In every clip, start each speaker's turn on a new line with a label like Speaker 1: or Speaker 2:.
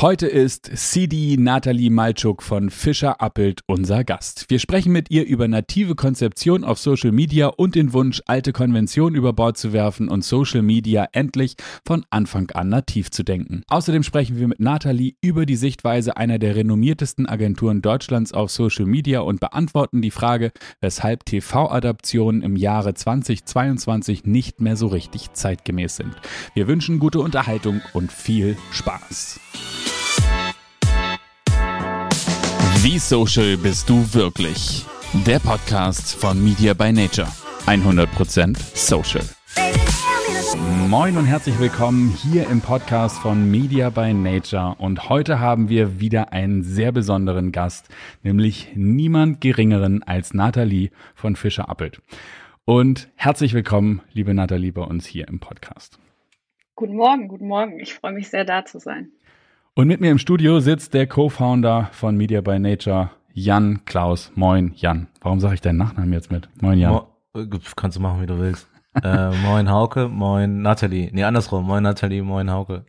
Speaker 1: Heute ist CD Nathalie Malczuk von Fischer Appelt unser Gast. Wir sprechen mit ihr über native Konzeption auf Social Media und den Wunsch, alte Konventionen über Bord zu werfen und Social Media endlich von Anfang an nativ zu denken. Außerdem sprechen wir mit Nathalie über die Sichtweise einer der renommiertesten Agenturen Deutschlands auf Social Media und beantworten die Frage, weshalb TV-Adaptionen im Jahre 2022 nicht mehr so richtig zeitgemäß sind. Wir wünschen gute Unterhaltung und viel Spaß. Wie social bist du wirklich? Der Podcast von Media by Nature. 100% social. Moin und herzlich willkommen hier im Podcast von Media by Nature. Und heute haben wir wieder einen sehr besonderen Gast, nämlich niemand geringeren als Nathalie von Fischer Appelt. Und herzlich willkommen, liebe Nathalie, bei uns hier im Podcast.
Speaker 2: Guten Morgen, guten Morgen. Ich freue mich sehr, da zu sein.
Speaker 1: Und mit mir im Studio sitzt der Co-Founder von Media by Nature, Jan Klaus. Moin, Jan. Warum sage ich deinen Nachnamen jetzt mit? Moin, Jan. Mo
Speaker 3: äh, kannst du machen, wie du willst. äh, moin, Hauke. Moin, Nathalie. Nee, andersrum. Moin, Nathalie. Moin, Hauke.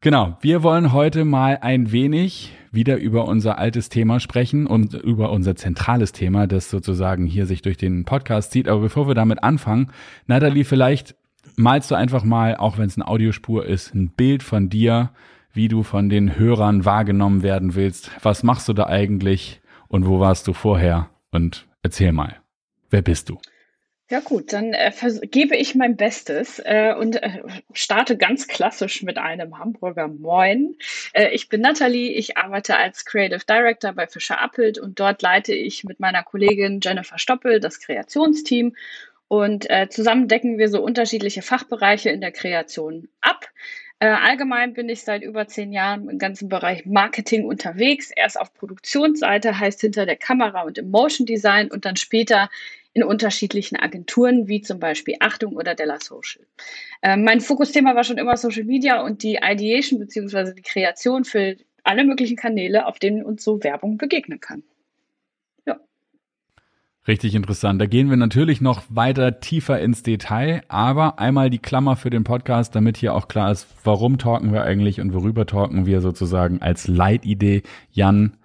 Speaker 1: Genau. Wir wollen heute mal ein wenig wieder über unser altes Thema sprechen und über unser zentrales Thema, das sozusagen hier sich durch den Podcast zieht. Aber bevor wir damit anfangen, Nathalie, vielleicht malst du einfach mal, auch wenn es eine Audiospur ist, ein Bild von dir, wie du von den Hörern wahrgenommen werden willst. Was machst du da eigentlich und wo warst du vorher? Und erzähl mal, wer bist du?
Speaker 2: Ja gut, dann äh, gebe ich mein Bestes äh, und äh, starte ganz klassisch mit einem Hamburger Moin. Äh, ich bin Nathalie, ich arbeite als Creative Director bei Fischer Appelt und dort leite ich mit meiner Kollegin Jennifer Stoppel das Kreationsteam und äh, zusammen decken wir so unterschiedliche Fachbereiche in der Kreation ab. Äh, allgemein bin ich seit über zehn Jahren im ganzen Bereich Marketing unterwegs. Erst auf Produktionsseite, heißt hinter der Kamera und im Motion Design und dann später in unterschiedlichen Agenturen, wie zum Beispiel Achtung oder Della Social. Äh, mein Fokusthema war schon immer Social Media und die Ideation bzw. die Kreation für alle möglichen Kanäle, auf denen uns so Werbung begegnen kann.
Speaker 1: Richtig interessant. Da gehen wir natürlich noch weiter tiefer ins Detail, aber einmal die Klammer für den Podcast, damit hier auch klar ist, warum talken wir eigentlich und worüber talken wir sozusagen als Leitidee. Jan,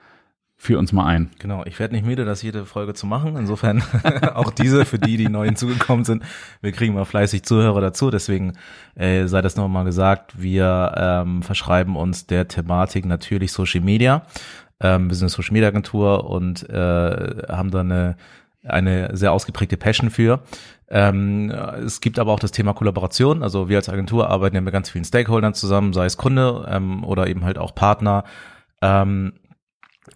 Speaker 1: führ uns mal ein.
Speaker 3: Genau, ich werde nicht müde, das jede Folge zu machen. Insofern auch diese für die, die neu hinzugekommen sind. Wir kriegen mal fleißig Zuhörer dazu, deswegen äh, sei das nochmal gesagt. Wir ähm, verschreiben uns der Thematik natürlich Social Media. Ähm, wir sind eine Social Media Agentur und äh, haben da eine eine sehr ausgeprägte Passion für. Ähm, es gibt aber auch das Thema Kollaboration. Also wir als Agentur arbeiten ja mit ganz vielen Stakeholdern zusammen, sei es Kunde ähm, oder eben halt auch Partner. Ähm,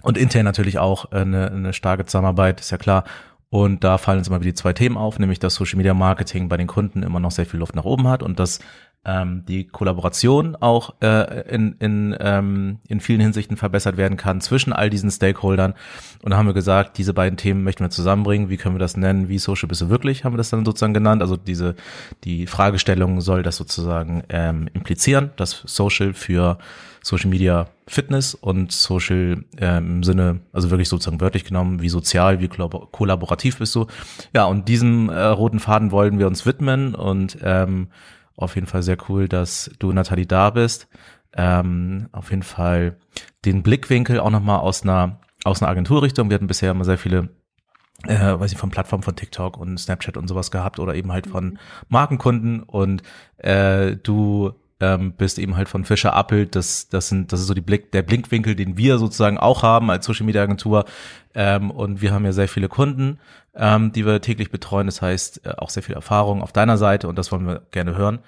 Speaker 3: und intern natürlich auch eine, eine starke Zusammenarbeit, ist ja klar. Und da fallen uns immer wieder die zwei Themen auf, nämlich dass Social Media Marketing bei den Kunden immer noch sehr viel Luft nach oben hat und dass ähm, die Kollaboration auch äh, in, in, ähm, in vielen Hinsichten verbessert werden kann zwischen all diesen Stakeholdern. Und da haben wir gesagt, diese beiden Themen möchten wir zusammenbringen. Wie können wir das nennen? Wie social bist du wirklich? Haben wir das dann sozusagen genannt. Also diese, die Fragestellung soll das sozusagen ähm, implizieren, dass Social für Social Media Fitness und Social ähm, im Sinne, also wirklich sozusagen wörtlich genommen, wie sozial, wie kollaborativ bist du. Ja, und diesem äh, roten Faden wollen wir uns widmen und ähm, auf jeden Fall sehr cool, dass du, Nathalie, da bist. Ähm, auf jeden Fall den Blickwinkel auch nochmal aus einer, aus einer Agenturrichtung. Wir hatten bisher immer sehr viele äh, weiß ich, von Plattformen von TikTok und Snapchat und sowas gehabt oder eben halt von Markenkunden und äh, du ähm, bist eben halt von Fischer Appelt, das, das sind, das ist so die Blick, der Blinkwinkel, den wir sozusagen auch haben als Social Media Agentur. Ähm, und wir haben ja sehr viele Kunden, ähm, die wir täglich betreuen. Das heißt, äh, auch sehr viel Erfahrung auf deiner Seite und das wollen wir gerne hören.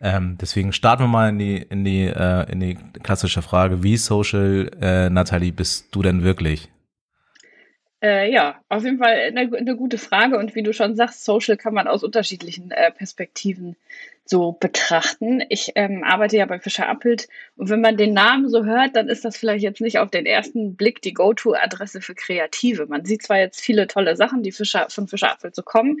Speaker 3: Ähm, deswegen starten wir mal in die, in die, äh, in die klassische Frage, wie social, äh, Nathalie, bist du denn wirklich?
Speaker 2: Äh, ja, auf jeden Fall eine, eine, gute Frage. Und wie du schon sagst, Social kann man aus unterschiedlichen äh, Perspektiven so betrachten. Ich ähm, arbeite ja bei Fischer Appelt und wenn man den Namen so hört, dann ist das vielleicht jetzt nicht auf den ersten Blick die Go-To-Adresse für Kreative. Man sieht zwar jetzt viele tolle Sachen, die Fischer, von Fischer Appelt so kommen,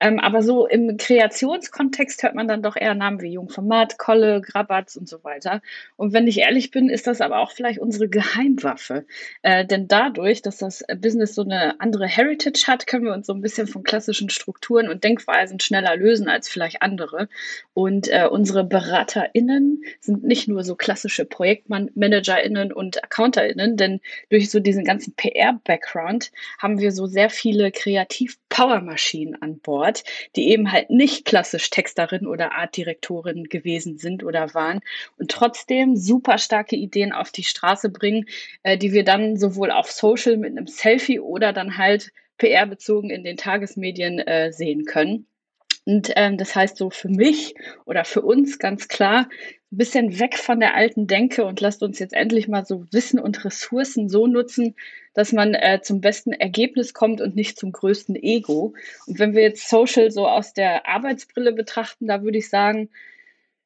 Speaker 2: ähm, aber so im Kreationskontext hört man dann doch eher Namen wie Jungformat, Kolle, Grabatz und so weiter. Und wenn ich ehrlich bin, ist das aber auch vielleicht unsere Geheimwaffe. Äh, denn dadurch, dass das Business so eine andere Heritage hat, können wir uns so ein bisschen von klassischen Strukturen und Denkweisen schneller lösen als vielleicht andere. Und äh, unsere BeraterInnen sind nicht nur so klassische ProjektmanagerInnen und AccounterInnen, denn durch so diesen ganzen PR-Background haben wir so sehr viele Kreativ-Power-Maschinen an Bord, die eben halt nicht klassisch Texterin oder Artdirektorin gewesen sind oder waren und trotzdem super starke Ideen auf die Straße bringen, äh, die wir dann sowohl auf Social mit einem Selfie oder dann halt PR-bezogen in den Tagesmedien äh, sehen können. Und ähm, das heißt so für mich oder für uns ganz klar, ein bisschen weg von der alten Denke und lasst uns jetzt endlich mal so Wissen und Ressourcen so nutzen, dass man äh, zum besten Ergebnis kommt und nicht zum größten Ego. Und wenn wir jetzt Social so aus der Arbeitsbrille betrachten, da würde ich sagen,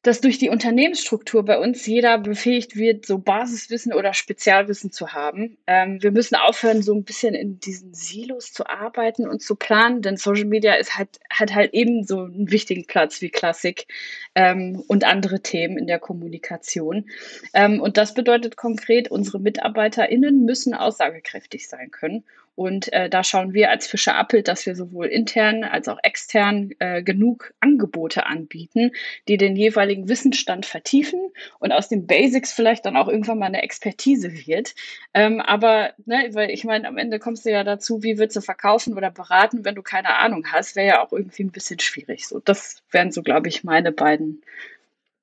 Speaker 2: dass durch die Unternehmensstruktur bei uns jeder befähigt wird, so Basiswissen oder Spezialwissen zu haben. Ähm, wir müssen aufhören, so ein bisschen in diesen Silos zu arbeiten und zu planen, denn Social Media ist halt, hat halt eben so einen wichtigen Platz wie Klassik ähm, und andere Themen in der Kommunikation. Ähm, und das bedeutet konkret, unsere MitarbeiterInnen müssen aussagekräftig sein können. Und äh, da schauen wir als Fischer Appelt, dass wir sowohl intern als auch extern äh, genug Angebote anbieten, die den jeweiligen Wissensstand vertiefen und aus den Basics vielleicht dann auch irgendwann mal eine Expertise wird. Ähm, aber, ne, weil ich meine, am Ende kommst du ja dazu, wie willst du verkaufen oder beraten, wenn du keine Ahnung hast, wäre ja auch irgendwie ein bisschen schwierig. So, das wären so, glaube ich, meine beiden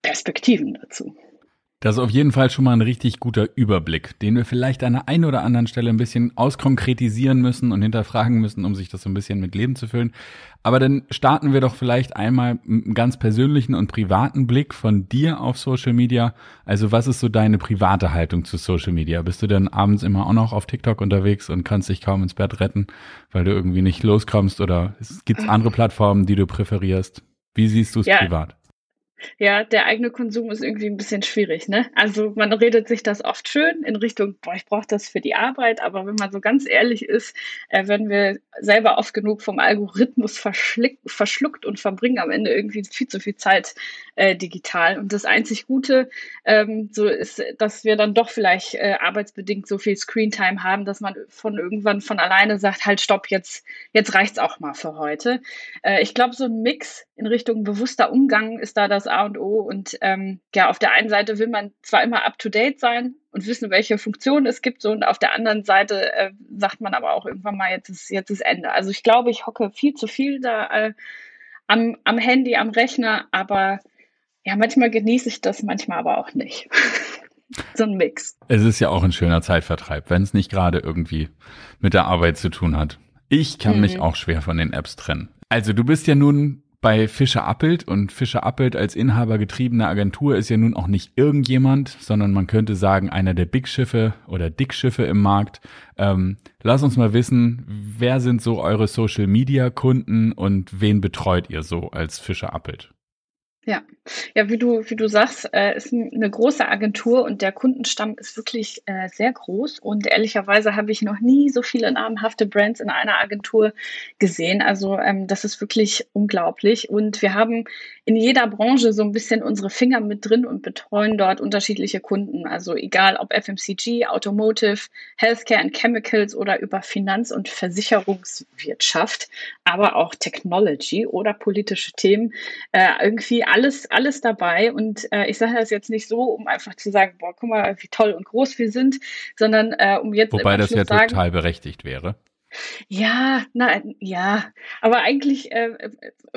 Speaker 2: Perspektiven dazu.
Speaker 1: Das ist auf jeden Fall schon mal ein richtig guter Überblick, den wir vielleicht an der einen oder anderen Stelle ein bisschen auskonkretisieren müssen und hinterfragen müssen, um sich das so ein bisschen mit Leben zu füllen. Aber dann starten wir doch vielleicht einmal mit einem ganz persönlichen und privaten Blick von dir auf Social Media. Also was ist so deine private Haltung zu Social Media? Bist du dann abends immer auch noch auf TikTok unterwegs und kannst dich kaum ins Bett retten, weil du irgendwie nicht loskommst oder gibt es andere Plattformen, die du präferierst? Wie siehst du es ja. privat?
Speaker 2: Ja, der eigene Konsum ist irgendwie ein bisschen schwierig, ne? Also man redet sich das oft schön in Richtung, boah, ich brauche das für die Arbeit, aber wenn man so ganz ehrlich ist, äh, werden wir selber oft genug vom Algorithmus verschluckt und verbringen am Ende irgendwie viel zu viel Zeit äh, digital. Und das einzig Gute ähm, so ist, dass wir dann doch vielleicht äh, arbeitsbedingt so viel Screentime haben, dass man von irgendwann von alleine sagt, halt stopp, jetzt, jetzt reicht's auch mal für heute. Äh, ich glaube, so ein Mix in Richtung bewusster Umgang ist da das A und O. Und ähm, ja, auf der einen Seite will man zwar immer up-to-date sein und wissen, welche Funktionen es gibt, so und auf der anderen Seite äh, sagt man aber auch irgendwann mal, jetzt ist, jetzt ist Ende. Also ich glaube, ich hocke viel zu viel da äh, am, am Handy, am Rechner, aber ja, manchmal genieße ich das, manchmal aber auch nicht. so ein Mix.
Speaker 1: Es ist ja auch ein schöner Zeitvertreib, wenn es nicht gerade irgendwie mit der Arbeit zu tun hat. Ich kann mhm. mich auch schwer von den Apps trennen. Also du bist ja nun bei Fischer Appelt und Fischer Appelt als Inhaber getriebene Agentur ist ja nun auch nicht irgendjemand, sondern man könnte sagen einer der Big Schiffe oder Dickschiffe im Markt. Ähm, lass uns mal wissen, wer sind so eure Social Media Kunden und wen betreut ihr so als Fischer Appelt?
Speaker 2: Ja, ja, wie du, wie du sagst, äh, ist eine große Agentur und der Kundenstamm ist wirklich äh, sehr groß. Und ehrlicherweise habe ich noch nie so viele namhafte Brands in einer Agentur gesehen. Also ähm, das ist wirklich unglaublich. Und wir haben in jeder Branche so ein bisschen unsere Finger mit drin und betreuen dort unterschiedliche Kunden. Also egal ob FMCG, Automotive, Healthcare and Chemicals oder über Finanz- und Versicherungswirtschaft, aber auch Technology oder politische Themen. Äh, irgendwie alles, alles dabei. Und äh, ich sage das jetzt nicht so, um einfach zu sagen, boah, guck mal, wie toll und groß wir sind, sondern äh, um jetzt.
Speaker 1: Wobei das ja sagen, total berechtigt wäre.
Speaker 2: Ja, nein, ja. Aber eigentlich äh,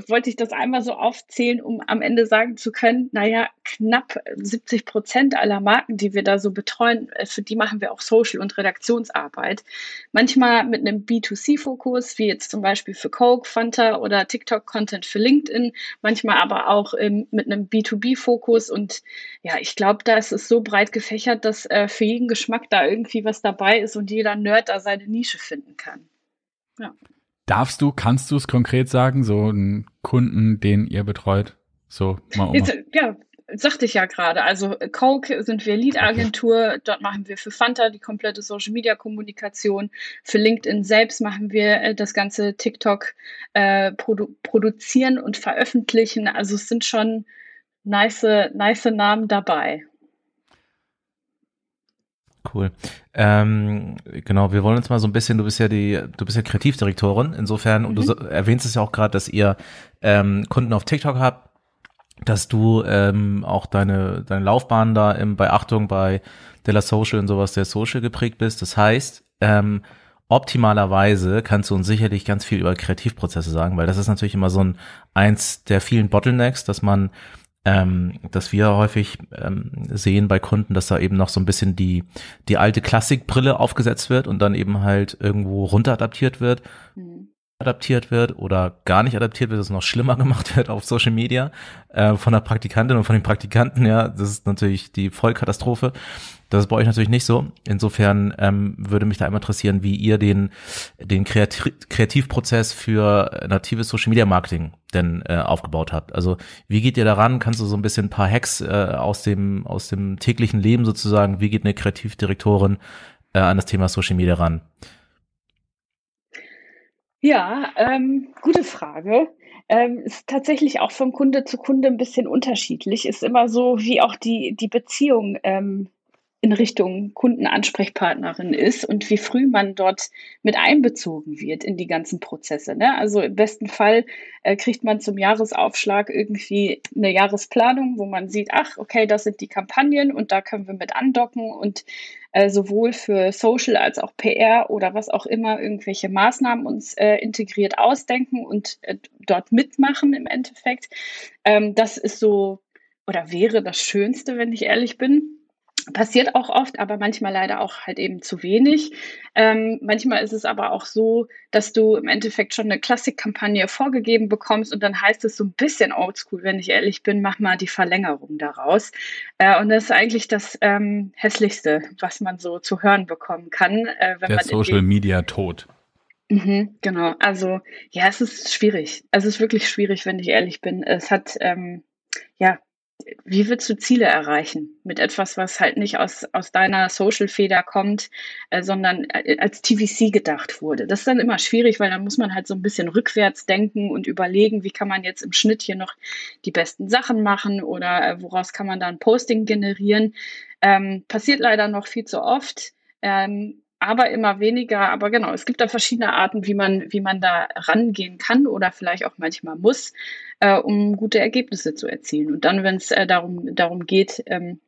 Speaker 2: wollte ich das einmal so aufzählen, um am Ende sagen zu können, naja, knapp 70 Prozent aller Marken, die wir da so betreuen, äh, für die machen wir auch Social- und Redaktionsarbeit. Manchmal mit einem B2C-Fokus, wie jetzt zum Beispiel für Coke, Fanta oder TikTok-Content für LinkedIn. Manchmal aber auch ähm, mit einem B2B-Fokus. Und ja, ich glaube, da ist es so breit gefächert, dass äh, für jeden Geschmack da irgendwie was dabei ist und jeder Nerd da seine Nische finden kann.
Speaker 1: Ja. Darfst du, kannst du es konkret sagen, so einen Kunden, den ihr betreut? So,
Speaker 2: mal, Jetzt, ja, sagte ich ja gerade. Also Coke sind wir Lead-Agentur, dort machen wir für Fanta die komplette Social-Media-Kommunikation. Für LinkedIn selbst machen wir äh, das ganze TikTok äh, produ produzieren und veröffentlichen. Also es sind schon nice, nice Namen dabei.
Speaker 3: Cool. Ähm, genau, wir wollen uns mal so ein bisschen, du bist ja die, du bist ja Kreativdirektorin, insofern, mhm. und du mhm. erwähnst es ja auch gerade, dass ihr ähm, Kunden auf TikTok habt. dass du ähm, auch deine, deine Laufbahn da im, bei Achtung bei Della Social und sowas der Social geprägt bist. Das heißt, ähm, optimalerweise kannst du uns sicherlich ganz viel über Kreativprozesse sagen, weil das ist natürlich immer so ein eins der vielen Bottlenecks, dass man ähm, dass wir häufig ähm, sehen bei Kunden, dass da eben noch so ein bisschen die die alte Klassikbrille aufgesetzt wird und dann eben halt irgendwo runter adaptiert wird. Mhm adaptiert wird oder gar nicht adaptiert wird, dass es noch schlimmer gemacht wird auf Social Media äh, von der Praktikantin und von den Praktikanten, ja, das ist natürlich die Vollkatastrophe. Das ist bei euch natürlich nicht so. Insofern ähm, würde mich da einmal interessieren, wie ihr den, den Kreativ Kreativprozess für natives Social Media Marketing denn äh, aufgebaut habt. Also wie geht ihr daran? Kannst du so ein bisschen ein paar Hacks äh, aus dem aus dem täglichen Leben sozusagen? Wie geht eine Kreativdirektorin äh, an das Thema Social Media ran?
Speaker 2: Ja, ähm, gute Frage. Ähm, ist tatsächlich auch von Kunde zu Kunde ein bisschen unterschiedlich. Ist immer so, wie auch die, die Beziehung ähm, in Richtung Kundenansprechpartnerin ist und wie früh man dort mit einbezogen wird in die ganzen Prozesse. Ne? Also im besten Fall äh, kriegt man zum Jahresaufschlag irgendwie eine Jahresplanung, wo man sieht, ach, okay, das sind die Kampagnen und da können wir mit andocken und äh, sowohl für Social als auch PR oder was auch immer irgendwelche Maßnahmen uns äh, integriert ausdenken und äh, dort mitmachen im Endeffekt. Ähm, das ist so oder wäre das Schönste, wenn ich ehrlich bin. Passiert auch oft, aber manchmal leider auch halt eben zu wenig. Ähm, manchmal ist es aber auch so, dass du im Endeffekt schon eine Klassikkampagne vorgegeben bekommst und dann heißt es so ein bisschen oldschool, wenn ich ehrlich bin, mach mal die Verlängerung daraus. Äh, und das ist eigentlich das ähm, Hässlichste, was man so zu hören bekommen kann.
Speaker 1: Äh, wenn Der man Social Media Tod.
Speaker 2: Mhm, genau, also ja, es ist schwierig. Es ist wirklich schwierig, wenn ich ehrlich bin. Es hat ähm, ja wie willst du Ziele erreichen mit etwas, was halt nicht aus, aus deiner Social-Feder kommt, äh, sondern äh, als TVC gedacht wurde? Das ist dann immer schwierig, weil dann muss man halt so ein bisschen rückwärts denken und überlegen, wie kann man jetzt im Schnitt hier noch die besten Sachen machen oder äh, woraus kann man da ein Posting generieren. Ähm, passiert leider noch viel zu oft. Ähm, aber immer weniger. Aber genau, es gibt da verschiedene Arten, wie man, wie man da rangehen kann oder vielleicht auch manchmal muss, äh, um gute Ergebnisse zu erzielen. Und dann, wenn es äh, darum, darum geht, ähm,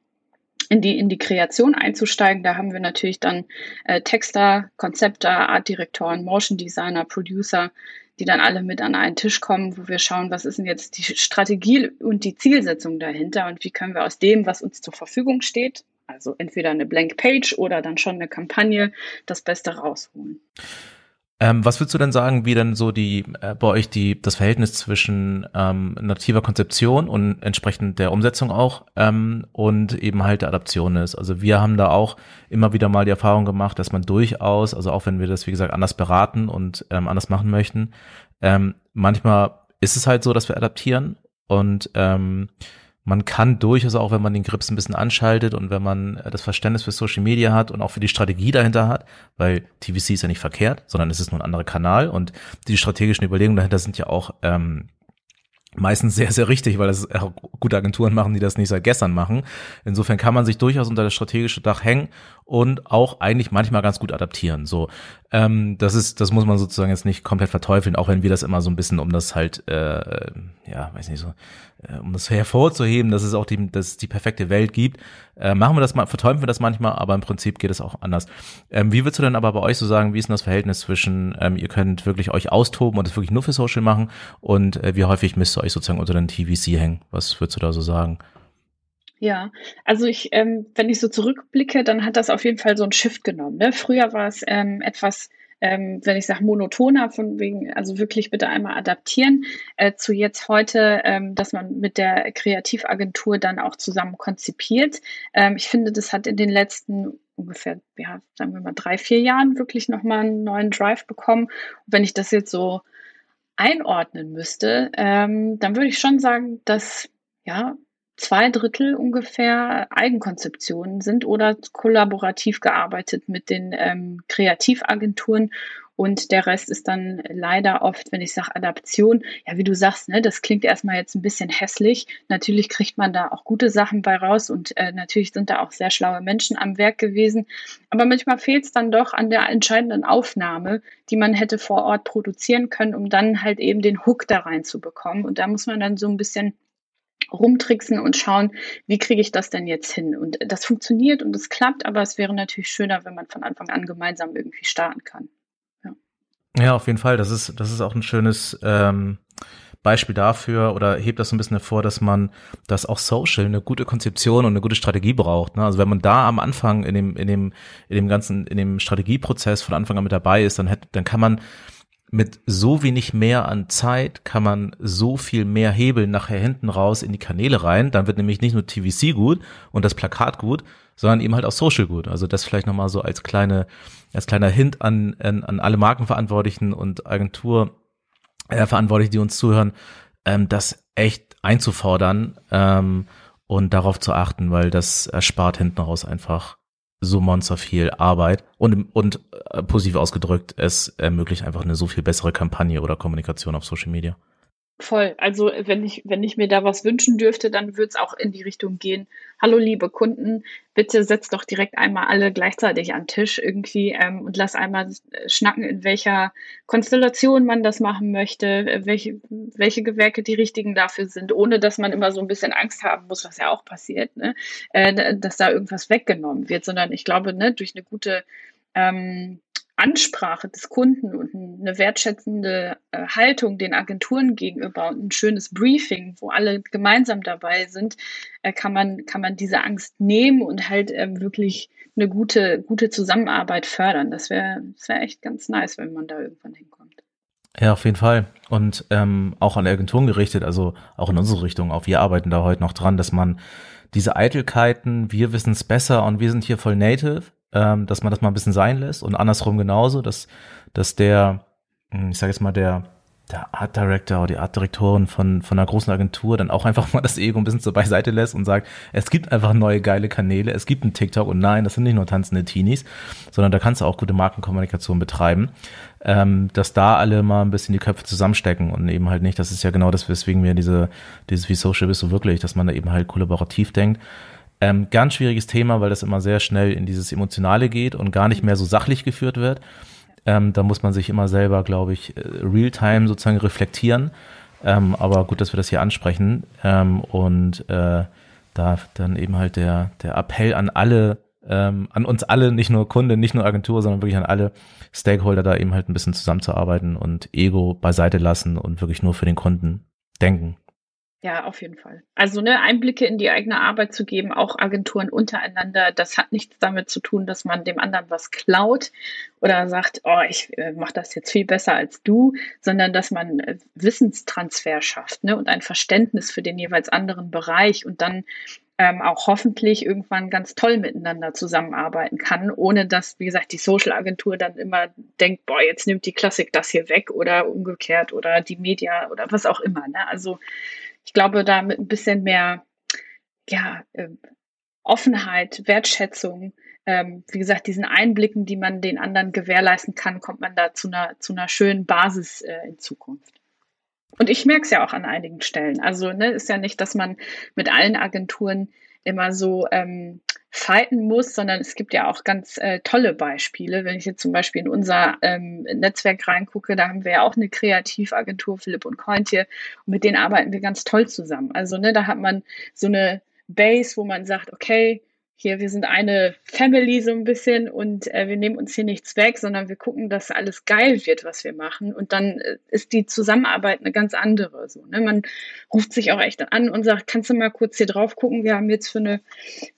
Speaker 2: in die, in die Kreation einzusteigen, da haben wir natürlich dann äh, Texter, Konzepter, Artdirektoren, Motion Designer, Producer, die dann alle mit an einen Tisch kommen, wo wir schauen, was ist denn jetzt die Strategie und die Zielsetzung dahinter und wie können wir aus dem, was uns zur Verfügung steht, also entweder eine Blank Page oder dann schon eine Kampagne, das Beste rausholen.
Speaker 3: Ähm, was würdest du denn sagen, wie denn so die äh, bei euch die das Verhältnis zwischen ähm, nativer Konzeption und entsprechend der Umsetzung auch ähm, und eben halt der Adaption ist? Also wir haben da auch immer wieder mal die Erfahrung gemacht, dass man durchaus, also auch wenn wir das wie gesagt anders beraten und ähm, anders machen möchten, ähm, manchmal ist es halt so, dass wir adaptieren und ähm, man kann durchaus auch, wenn man den Grips ein bisschen anschaltet und wenn man äh, das Verständnis für Social Media hat und auch für die Strategie dahinter hat, weil TVC ist ja nicht verkehrt, sondern es ist nur ein anderer Kanal und die strategischen Überlegungen dahinter sind ja auch ähm, meistens sehr, sehr richtig, weil das auch gute Agenturen machen, die das nicht seit gestern machen. Insofern kann man sich durchaus unter das strategische Dach hängen und auch eigentlich manchmal ganz gut adaptieren. So, ähm, das ist, das muss man sozusagen jetzt nicht komplett verteufeln, auch wenn wir das immer so ein bisschen, um das halt, äh, ja, weiß nicht so, äh, um das hervorzuheben, dass es auch die, dass es die perfekte Welt gibt, äh, machen wir das mal, verteufeln wir das manchmal, aber im Prinzip geht es auch anders. Ähm, wie würdest du denn aber bei euch so sagen, wie ist denn das Verhältnis zwischen, ähm, ihr könnt wirklich euch austoben und es wirklich nur für Social machen und äh, wie häufig müsst ihr euch sozusagen unter den TVC hängen? Was würdest du da so sagen?
Speaker 2: Ja, also ich, ähm, wenn ich so zurückblicke, dann hat das auf jeden Fall so einen Shift genommen. Ne? Früher war es ähm, etwas ähm, wenn ich sage monotoner, von wegen, also wirklich bitte einmal adaptieren, äh, zu jetzt heute, ähm, dass man mit der Kreativagentur dann auch zusammen konzipiert. Ähm, ich finde, das hat in den letzten ungefähr, ja, sagen wir mal drei, vier Jahren wirklich nochmal einen neuen Drive bekommen. Und wenn ich das jetzt so einordnen müsste, ähm, dann würde ich schon sagen, dass ja zwei Drittel ungefähr Eigenkonzeptionen sind oder kollaborativ gearbeitet mit den ähm, Kreativagenturen. Und der Rest ist dann leider oft, wenn ich sage Adaption, ja, wie du sagst, ne, das klingt erstmal jetzt ein bisschen hässlich. Natürlich kriegt man da auch gute Sachen bei raus und äh, natürlich sind da auch sehr schlaue Menschen am Werk gewesen. Aber manchmal fehlt es dann doch an der entscheidenden Aufnahme, die man hätte vor Ort produzieren können, um dann halt eben den Hook da reinzubekommen. Und da muss man dann so ein bisschen rumtricksen und schauen, wie kriege ich das denn jetzt hin? Und das funktioniert und es klappt, aber es wäre natürlich schöner, wenn man von Anfang an gemeinsam irgendwie starten kann.
Speaker 3: Ja, ja auf jeden Fall. Das ist, das ist auch ein schönes ähm, Beispiel dafür oder hebt das so ein bisschen hervor, dass man, dass auch Social eine gute Konzeption und eine gute Strategie braucht. Ne? Also wenn man da am Anfang in dem, in dem, in dem ganzen, in dem Strategieprozess von Anfang an mit dabei ist, dann, hätte, dann kann man mit so wenig mehr an Zeit kann man so viel mehr hebeln nachher hinten raus in die Kanäle rein. Dann wird nämlich nicht nur TVC gut und das Plakat gut, sondern eben halt auch Social gut. Also das vielleicht nochmal so als kleine, als kleiner Hint an, an, an alle Markenverantwortlichen und Agentur äh, die uns zuhören, ähm, das echt einzufordern ähm, und darauf zu achten, weil das erspart hinten raus einfach so monster viel Arbeit und, und äh, positiv ausgedrückt, es ermöglicht einfach eine so viel bessere Kampagne oder Kommunikation auf Social Media.
Speaker 2: Voll. Also wenn ich, wenn ich mir da was wünschen dürfte, dann würde es auch in die Richtung gehen. Hallo liebe Kunden, bitte setzt doch direkt einmal alle gleichzeitig an Tisch irgendwie ähm, und lass einmal schnacken, in welcher Konstellation man das machen möchte, welche, welche Gewerke die richtigen dafür sind, ohne dass man immer so ein bisschen Angst haben muss, was ja auch passiert, ne? Äh, dass da irgendwas weggenommen wird, sondern ich glaube, ne, durch eine gute ähm, Ansprache des Kunden und eine wertschätzende äh, Haltung den Agenturen gegenüber und ein schönes Briefing, wo alle gemeinsam dabei sind, äh, kann man, kann man diese Angst nehmen und halt ähm, wirklich eine gute, gute Zusammenarbeit fördern. Das wäre das wäre echt ganz nice, wenn man da irgendwann hinkommt.
Speaker 3: Ja, auf jeden Fall. Und ähm, auch an Agenturen gerichtet, also auch in unsere Richtung. Auch wir arbeiten da heute noch dran, dass man diese Eitelkeiten, wir wissen es besser und wir sind hier voll native, ähm, dass man das mal ein bisschen sein lässt. Und andersrum genauso, dass, dass der, hm, ich sage jetzt mal, der, der Art Director oder die Art Direktorin von, von einer großen Agentur dann auch einfach mal das Ego ein bisschen so beiseite lässt und sagt, es gibt einfach neue geile Kanäle, es gibt einen TikTok und nein, das sind nicht nur tanzende Teenies, sondern da kannst du auch gute Markenkommunikation betreiben, ähm, dass da alle mal ein bisschen die Köpfe zusammenstecken und eben halt nicht, das ist ja genau das, weswegen wir diese, dieses wie Social bist du wirklich, dass man da eben halt kollaborativ denkt ähm, ganz schwieriges Thema, weil das immer sehr schnell in dieses Emotionale geht und gar nicht mehr so sachlich geführt wird. Ähm, da muss man sich immer selber, glaube ich, äh, real-time sozusagen reflektieren. Ähm, aber gut, dass wir das hier ansprechen. Ähm, und äh, da dann eben halt der, der Appell an alle, ähm, an uns alle, nicht nur Kunde, nicht nur Agentur, sondern wirklich an alle Stakeholder, da eben halt ein bisschen zusammenzuarbeiten und Ego beiseite lassen und wirklich nur für den Kunden denken.
Speaker 2: Ja, auf jeden Fall. Also ne, Einblicke in die eigene Arbeit zu geben, auch Agenturen untereinander, das hat nichts damit zu tun, dass man dem anderen was klaut oder sagt, oh, ich äh, mache das jetzt viel besser als du, sondern dass man äh, Wissenstransfer schafft ne, und ein Verständnis für den jeweils anderen Bereich und dann ähm, auch hoffentlich irgendwann ganz toll miteinander zusammenarbeiten kann, ohne dass, wie gesagt, die Social-Agentur dann immer denkt, boah, jetzt nimmt die Klassik das hier weg oder umgekehrt oder die Media oder was auch immer. Ne? Also ich glaube, da mit ein bisschen mehr ja, äh, Offenheit, Wertschätzung, ähm, wie gesagt, diesen Einblicken, die man den anderen gewährleisten kann, kommt man da zu einer, zu einer schönen Basis äh, in Zukunft. Und ich merke es ja auch an einigen Stellen. Also ne, ist ja nicht, dass man mit allen Agenturen immer so ähm, fighten muss, sondern es gibt ja auch ganz äh, tolle Beispiele. Wenn ich jetzt zum Beispiel in unser ähm, Netzwerk reingucke, da haben wir ja auch eine Kreativagentur, Philipp und Kointje, und mit denen arbeiten wir ganz toll zusammen. Also ne, da hat man so eine Base, wo man sagt, okay, hier, wir sind eine Family so ein bisschen und äh, wir nehmen uns hier nichts weg, sondern wir gucken, dass alles geil wird, was wir machen. Und dann äh, ist die Zusammenarbeit eine ganz andere. So, ne? Man ruft sich auch echt an und sagt, kannst du mal kurz hier drauf gucken? Wir haben jetzt für eine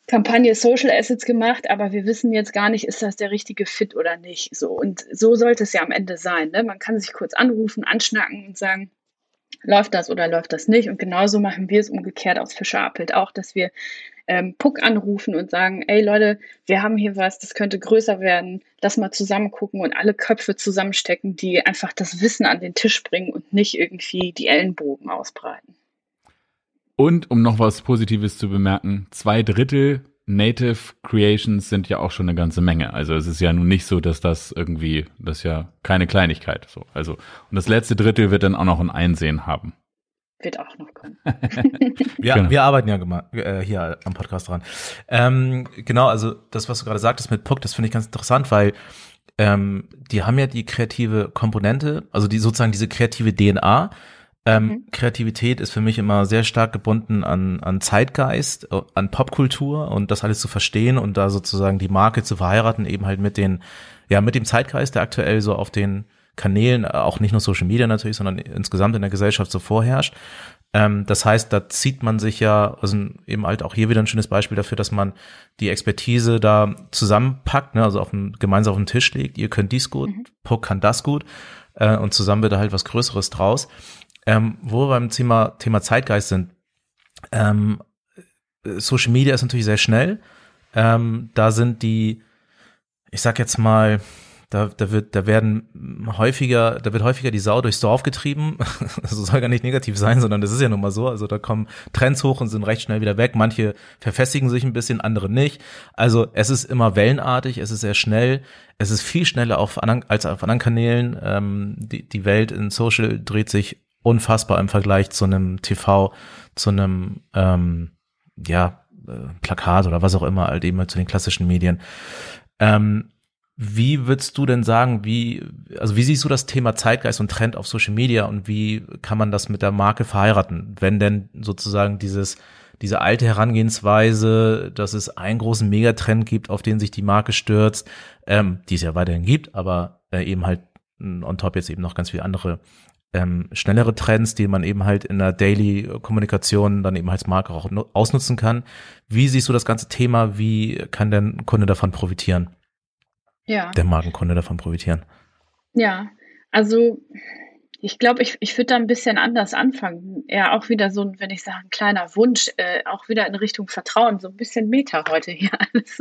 Speaker 2: Kampagne Social Assets gemacht, aber wir wissen jetzt gar nicht, ist das der richtige Fit oder nicht. So, und so sollte es ja am Ende sein. Ne? Man kann sich kurz anrufen, anschnacken und sagen, läuft das oder läuft das nicht. Und genauso machen wir es umgekehrt aus Fischer Appelt auch, dass wir ähm, Puck anrufen und sagen, ey Leute, wir haben hier was, das könnte größer werden, lass mal zusammen gucken und alle Köpfe zusammenstecken, die einfach das Wissen an den Tisch bringen und nicht irgendwie die Ellenbogen ausbreiten.
Speaker 1: Und um noch was Positives zu bemerken, zwei Drittel Native Creations sind ja auch schon eine ganze Menge. Also es ist ja nun nicht so, dass das irgendwie, das ist ja keine Kleinigkeit. So, also und das letzte Drittel wird dann auch noch ein Einsehen haben
Speaker 2: wird auch noch kommen.
Speaker 3: ja, genau. wir arbeiten ja äh, hier am Podcast dran. Ähm, genau, also das, was du gerade sagtest mit Puck, das finde ich ganz interessant, weil ähm, die haben ja die kreative Komponente, also die sozusagen diese kreative DNA, Ähm, mhm. Kreativität ist für mich immer sehr stark gebunden an, an Zeitgeist, äh, an Popkultur und das alles zu verstehen und da sozusagen die Marke zu verheiraten, eben halt mit den, ja, mit dem Zeitgeist, der aktuell so auf den Kanälen, äh, auch nicht nur Social Media natürlich, sondern insgesamt in der Gesellschaft so vorherrscht. Ähm, das heißt, da zieht man sich ja, also eben halt auch hier wieder ein schönes Beispiel dafür, dass man die Expertise da zusammenpackt, ne, also auf dem, gemeinsam auf den Tisch legt. Ihr könnt dies gut, mhm. Puck kann das gut äh, und zusammen wird da halt was Größeres draus. Ähm, wo wir beim Thema, Thema Zeitgeist sind, ähm, Social Media ist natürlich sehr schnell. Ähm, da sind die, ich sag jetzt mal, da, da wird, da werden häufiger, da wird häufiger die Sau durchs Dorf getrieben. Das soll gar nicht negativ sein, sondern das ist ja nun mal so. Also da kommen Trends hoch und sind recht schnell wieder weg. Manche verfestigen sich ein bisschen, andere nicht. Also es ist immer wellenartig, es ist sehr schnell. Es ist viel schneller auf anderen, als auf anderen Kanälen. Ähm, die, die Welt in Social dreht sich unfassbar im Vergleich zu einem TV, zu einem ähm, ja, äh, Plakat oder was auch immer, halt eben zu den klassischen Medien. Ähm, wie würdest du denn sagen, wie, also wie siehst du das Thema Zeitgeist und Trend auf Social Media und wie kann man das mit der Marke verheiraten, wenn denn sozusagen dieses, diese alte Herangehensweise, dass es einen großen Megatrend gibt, auf den sich die Marke stürzt, ähm, die es ja weiterhin gibt, aber äh, eben halt on top jetzt eben noch ganz viele andere ähm, schnellere Trends, die man eben halt in der Daily-Kommunikation dann eben als Marke auch ausnutzen kann. Wie siehst du das ganze Thema? Wie kann der Kunde davon profitieren?
Speaker 2: ja.
Speaker 3: der Markenkunde davon profitieren.
Speaker 2: Ja, also ich glaube, ich, ich würde da ein bisschen anders anfangen. Eher auch wieder so, wenn ich sage, ein kleiner Wunsch, äh, auch wieder in Richtung Vertrauen, so ein bisschen Meta heute hier alles.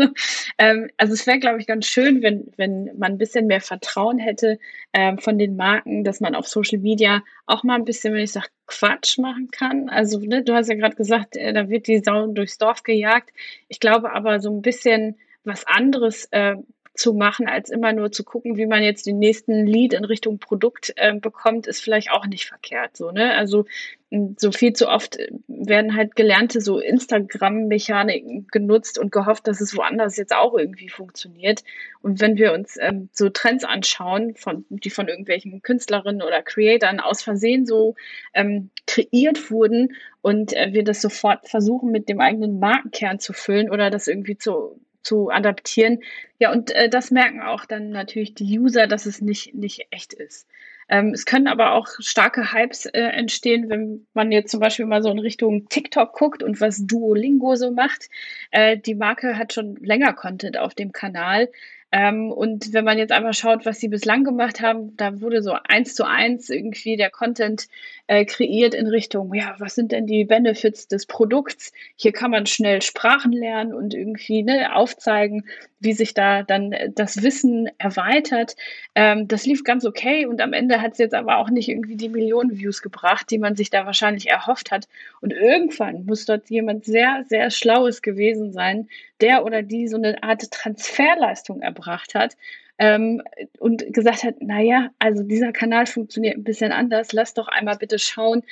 Speaker 2: ähm, also es wäre, glaube ich, ganz schön, wenn, wenn man ein bisschen mehr Vertrauen hätte ähm, von den Marken, dass man auf Social Media auch mal ein bisschen, wenn ich sage, Quatsch machen kann. Also ne, du hast ja gerade gesagt, äh, da wird die Sau durchs Dorf gejagt. Ich glaube aber so ein bisschen was anderes äh, zu machen, als immer nur zu gucken, wie man jetzt den nächsten Lead in Richtung Produkt äh, bekommt, ist vielleicht auch nicht verkehrt. So, ne? Also so viel zu oft äh, werden halt gelernte so Instagram-Mechaniken genutzt und gehofft, dass es woanders jetzt auch irgendwie funktioniert. Und wenn wir uns ähm, so Trends anschauen, von, die von irgendwelchen Künstlerinnen oder Creatoren aus Versehen so ähm, kreiert wurden und äh, wir das sofort versuchen, mit dem eigenen Markenkern zu füllen oder das irgendwie zu zu adaptieren. Ja, und äh, das merken auch dann natürlich die User, dass es nicht, nicht echt ist. Ähm, es können aber auch starke Hypes äh, entstehen, wenn man jetzt zum Beispiel mal so in Richtung TikTok guckt und was Duolingo so macht. Äh, die Marke hat schon länger Content auf dem Kanal. Ähm, und wenn man jetzt einfach schaut, was sie bislang gemacht haben, da wurde so eins zu eins irgendwie der Content äh, kreiert in Richtung, ja, was sind denn die Benefits des Produkts? Hier kann man schnell Sprachen lernen und irgendwie ne, aufzeigen, wie sich da dann das Wissen erweitert. Ähm, das lief ganz okay und am Ende hat es jetzt aber auch nicht irgendwie die Millionen Views gebracht, die man sich da wahrscheinlich erhofft hat. Und irgendwann muss dort jemand sehr, sehr Schlaues gewesen sein, der oder die so eine Art Transferleistung erbracht hat ähm, und gesagt hat, naja, also dieser Kanal funktioniert ein bisschen anders, lass doch einmal bitte schauen,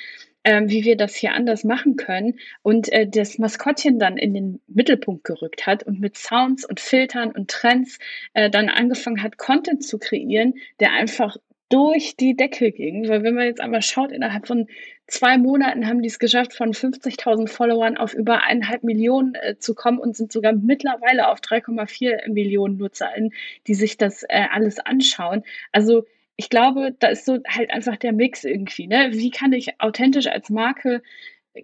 Speaker 2: ähm, wie wir das hier anders machen können und äh, das Maskottchen dann in den Mittelpunkt gerückt hat und mit Sounds und Filtern und Trends äh, dann angefangen hat, Content zu kreieren, der einfach durch die Decke ging. Weil wenn man jetzt einmal schaut, innerhalb von zwei Monaten haben die es geschafft, von 50.000 Followern auf über eineinhalb Millionen äh, zu kommen und sind sogar mittlerweile auf 3,4 Millionen NutzerInnen, die sich das äh, alles anschauen. Also ich glaube, da ist so halt einfach der Mix irgendwie. Ne? Wie kann ich authentisch als Marke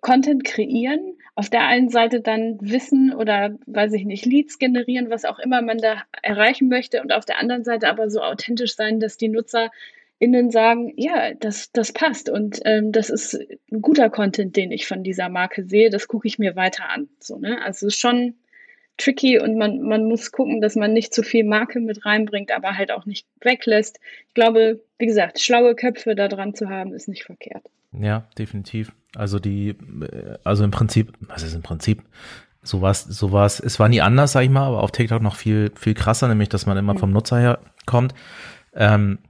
Speaker 2: Content kreieren, auf der einen Seite dann Wissen oder, weiß ich nicht, Leads generieren, was auch immer man da erreichen möchte und auf der anderen Seite aber so authentisch sein, dass die Nutzer innen sagen, ja, das, das passt und ähm, das ist ein guter Content, den ich von dieser Marke sehe, das gucke ich mir weiter an. So, ne? Also es ist schon tricky und man, man muss gucken, dass man nicht zu viel Marke mit reinbringt, aber halt auch nicht weglässt. Ich glaube, wie gesagt, schlaue Köpfe da dran zu haben, ist nicht verkehrt.
Speaker 3: Ja, definitiv. Also die, also im Prinzip, was ist im Prinzip? Sowas, sowas, es war nie anders, sag ich mal, aber auf TikTok noch viel, viel krasser, nämlich, dass man immer vom Nutzer her kommt. Ähm,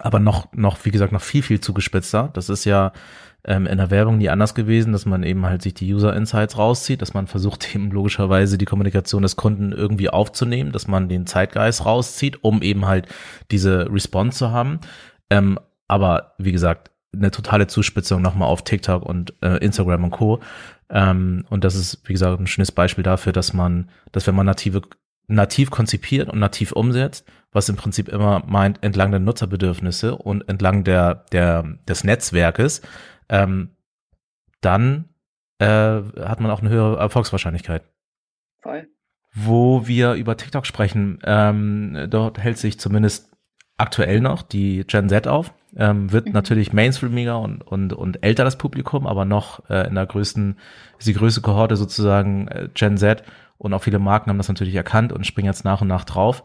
Speaker 3: aber noch, noch, wie gesagt, noch viel, viel zugespitzter. Das ist ja ähm, in der Werbung nie anders gewesen, dass man eben halt sich die User Insights rauszieht, dass man versucht eben logischerweise die Kommunikation des Kunden irgendwie aufzunehmen, dass man den Zeitgeist rauszieht, um eben halt diese Response zu haben. Ähm, aber wie gesagt, eine totale Zuspitzung nochmal auf TikTok und äh, Instagram und Co. Ähm, und das ist, wie gesagt, ein schönes Beispiel dafür, dass man, dass wenn man native, nativ konzipiert und nativ umsetzt, was im Prinzip immer meint, entlang der Nutzerbedürfnisse und entlang der, der, des Netzwerkes, ähm, dann äh, hat man auch eine höhere Erfolgswahrscheinlichkeit.
Speaker 2: Voll.
Speaker 3: Wo wir über TikTok sprechen, ähm, dort hält sich zumindest aktuell noch die Gen Z auf. Ähm, wird mhm. natürlich mainstreamiger und, und, und älter das Publikum, aber noch äh, in der größten, ist die größte Kohorte sozusagen äh, Gen Z und auch viele Marken haben das natürlich erkannt und springen jetzt nach und nach drauf.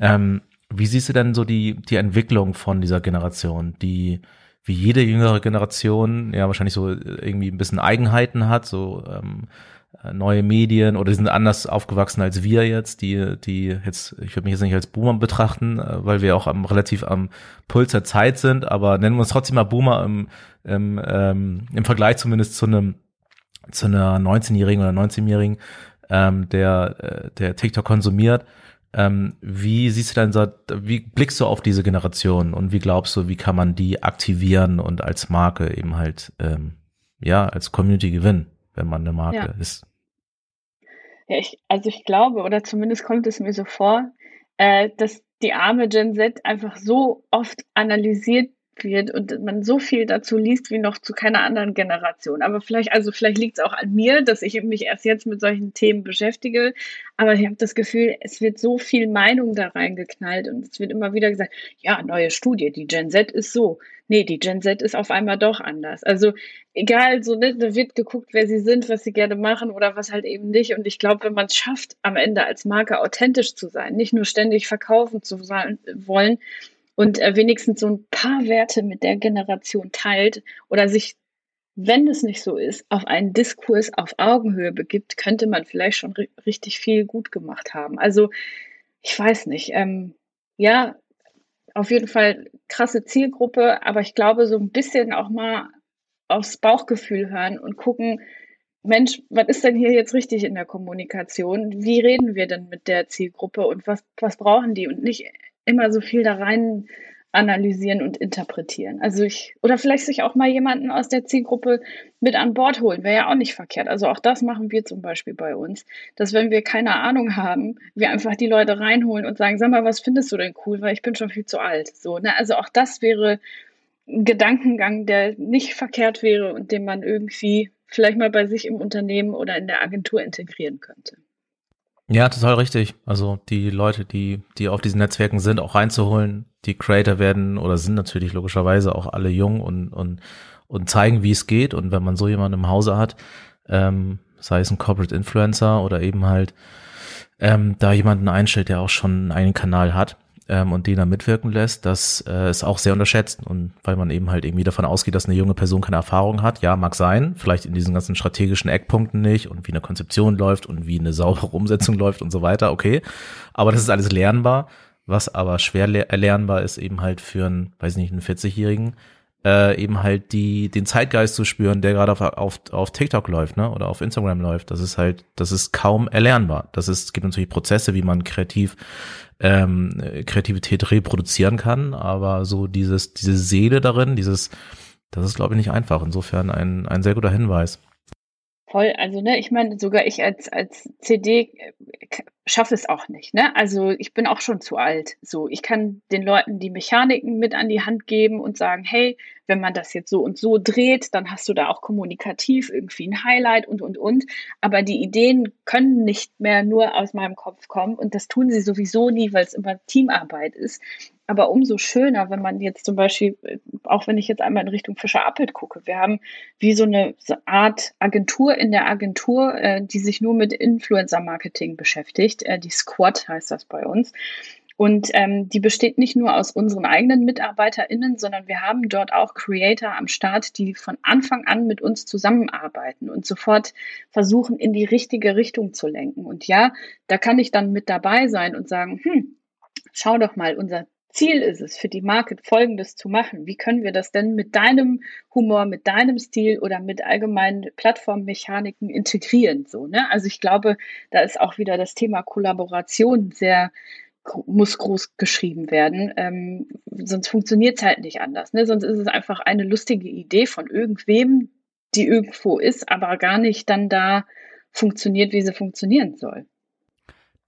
Speaker 3: Ähm, wie siehst du denn so die, die Entwicklung von dieser Generation, die wie jede jüngere Generation ja wahrscheinlich so irgendwie ein bisschen Eigenheiten hat, so ähm, äh, neue Medien oder die sind anders aufgewachsen als wir jetzt, die, die jetzt, ich würde mich jetzt nicht als Boomer betrachten, äh, weil wir auch am, relativ am Puls der Zeit sind, aber nennen wir uns trotzdem mal Boomer im, im, ähm, im Vergleich zumindest zu einem, zu einer 19-Jährigen oder 19-Jährigen, ähm, der, äh, der TikTok konsumiert. Ähm, wie siehst du denn so, wie blickst du auf diese Generation und wie glaubst du, wie kann man die aktivieren und als Marke eben halt, ähm, ja, als Community gewinnen? wenn man eine Marke ja. ist.
Speaker 2: Ja, ich, also ich glaube, oder zumindest kommt es mir so vor, äh, dass die arme Gen Z einfach so oft analysiert wird und man so viel dazu liest wie noch zu keiner anderen Generation. Aber vielleicht, also vielleicht liegt es auch an mir, dass ich mich erst jetzt mit solchen Themen beschäftige. Aber ich habe das Gefühl, es wird so viel Meinung da reingeknallt und es wird immer wieder gesagt, ja, neue Studie, die Gen Z ist so. Nee, die Gen Z ist auf einmal doch anders. Also egal, so ne, da wird geguckt, wer sie sind, was sie gerne machen oder was halt eben nicht. Und ich glaube, wenn man es schafft, am Ende als Marke authentisch zu sein, nicht nur ständig verkaufen zu sein, wollen, und äh, wenigstens so ein paar Werte mit der Generation teilt oder sich, wenn es nicht so ist, auf einen Diskurs auf Augenhöhe begibt, könnte man vielleicht schon ri richtig viel gut gemacht haben. Also ich weiß nicht. Ähm, ja, auf jeden Fall krasse Zielgruppe, aber ich glaube, so ein bisschen auch mal aufs Bauchgefühl hören und gucken, Mensch, was ist denn hier jetzt richtig in der Kommunikation? Wie reden wir denn mit der Zielgruppe und was, was brauchen die? Und nicht immer so viel da rein analysieren und interpretieren. Also ich, oder vielleicht sich auch mal jemanden aus der Zielgruppe mit an Bord holen, wäre ja auch nicht verkehrt. Also auch das machen wir zum Beispiel bei uns, dass wenn wir keine Ahnung haben, wir einfach die Leute reinholen und sagen, sag mal, was findest du denn cool, weil ich bin schon viel zu alt. So, ne? Also auch das wäre ein Gedankengang, der nicht verkehrt wäre und den man irgendwie vielleicht mal bei sich im Unternehmen oder in der Agentur integrieren könnte.
Speaker 3: Ja, total richtig. Also die Leute, die, die auf diesen Netzwerken sind, auch reinzuholen. Die Creator werden oder sind natürlich logischerweise auch alle jung und, und, und zeigen, wie es geht. Und wenn man so jemanden im Hause hat, ähm, sei es ein Corporate Influencer oder eben halt ähm, da jemanden einstellt, der auch schon einen Kanal hat, ähm, und den da mitwirken lässt, das äh, ist auch sehr unterschätzt. Und weil man eben halt irgendwie davon ausgeht, dass eine junge Person keine Erfahrung hat, ja, mag sein, vielleicht in diesen ganzen strategischen Eckpunkten nicht und wie eine Konzeption läuft und wie eine saubere Umsetzung läuft und so weiter, okay. Aber das ist alles lernbar. Was aber schwer erlernbar ist, eben halt für einen, weiß nicht, einen 40-Jährigen, äh, eben halt die, den Zeitgeist zu spüren, der gerade auf, auf, auf TikTok läuft, ne, oder auf Instagram läuft. Das ist halt, das ist kaum erlernbar. Das ist, es gibt natürlich Prozesse, wie man kreativ ähm, Kreativität reproduzieren kann, aber so dieses, diese Seele darin, dieses, das ist, glaube ich, nicht einfach. Insofern ein, ein sehr guter Hinweis.
Speaker 2: Voll, also ne, ich meine, sogar ich als, als CD äh, schaffe es auch nicht, ne? Also ich bin auch schon zu alt. So, ich kann den Leuten die Mechaniken mit an die Hand geben und sagen, hey, wenn man das jetzt so und so dreht, dann hast du da auch kommunikativ irgendwie ein Highlight und und und. Aber die Ideen können nicht mehr nur aus meinem Kopf kommen und das tun sie sowieso nie, weil es immer Teamarbeit ist. Aber umso schöner, wenn man jetzt zum Beispiel, auch wenn ich jetzt einmal in Richtung Fischer Appelt gucke, wir haben wie so eine Art Agentur in der Agentur, äh, die sich nur mit Influencer-Marketing beschäftigt. Äh, die Squad heißt das bei uns. Und ähm, die besteht nicht nur aus unseren eigenen MitarbeiterInnen, sondern wir haben dort auch Creator am Start, die von Anfang an mit uns zusammenarbeiten und sofort versuchen, in die richtige Richtung zu lenken. Und ja, da kann ich dann mit dabei sein und sagen, hm, schau doch mal, unser Ziel ist es, für die Marke Folgendes zu machen. Wie können wir das denn mit deinem Humor, mit deinem Stil oder mit allgemeinen Plattformmechaniken integrieren? So, ne? Also ich glaube, da ist auch wieder das Thema Kollaboration sehr muss groß geschrieben werden. Ähm, sonst funktioniert es halt nicht anders. Ne? Sonst ist es einfach eine lustige Idee von irgendwem, die irgendwo ist, aber gar nicht dann da funktioniert, wie sie funktionieren soll.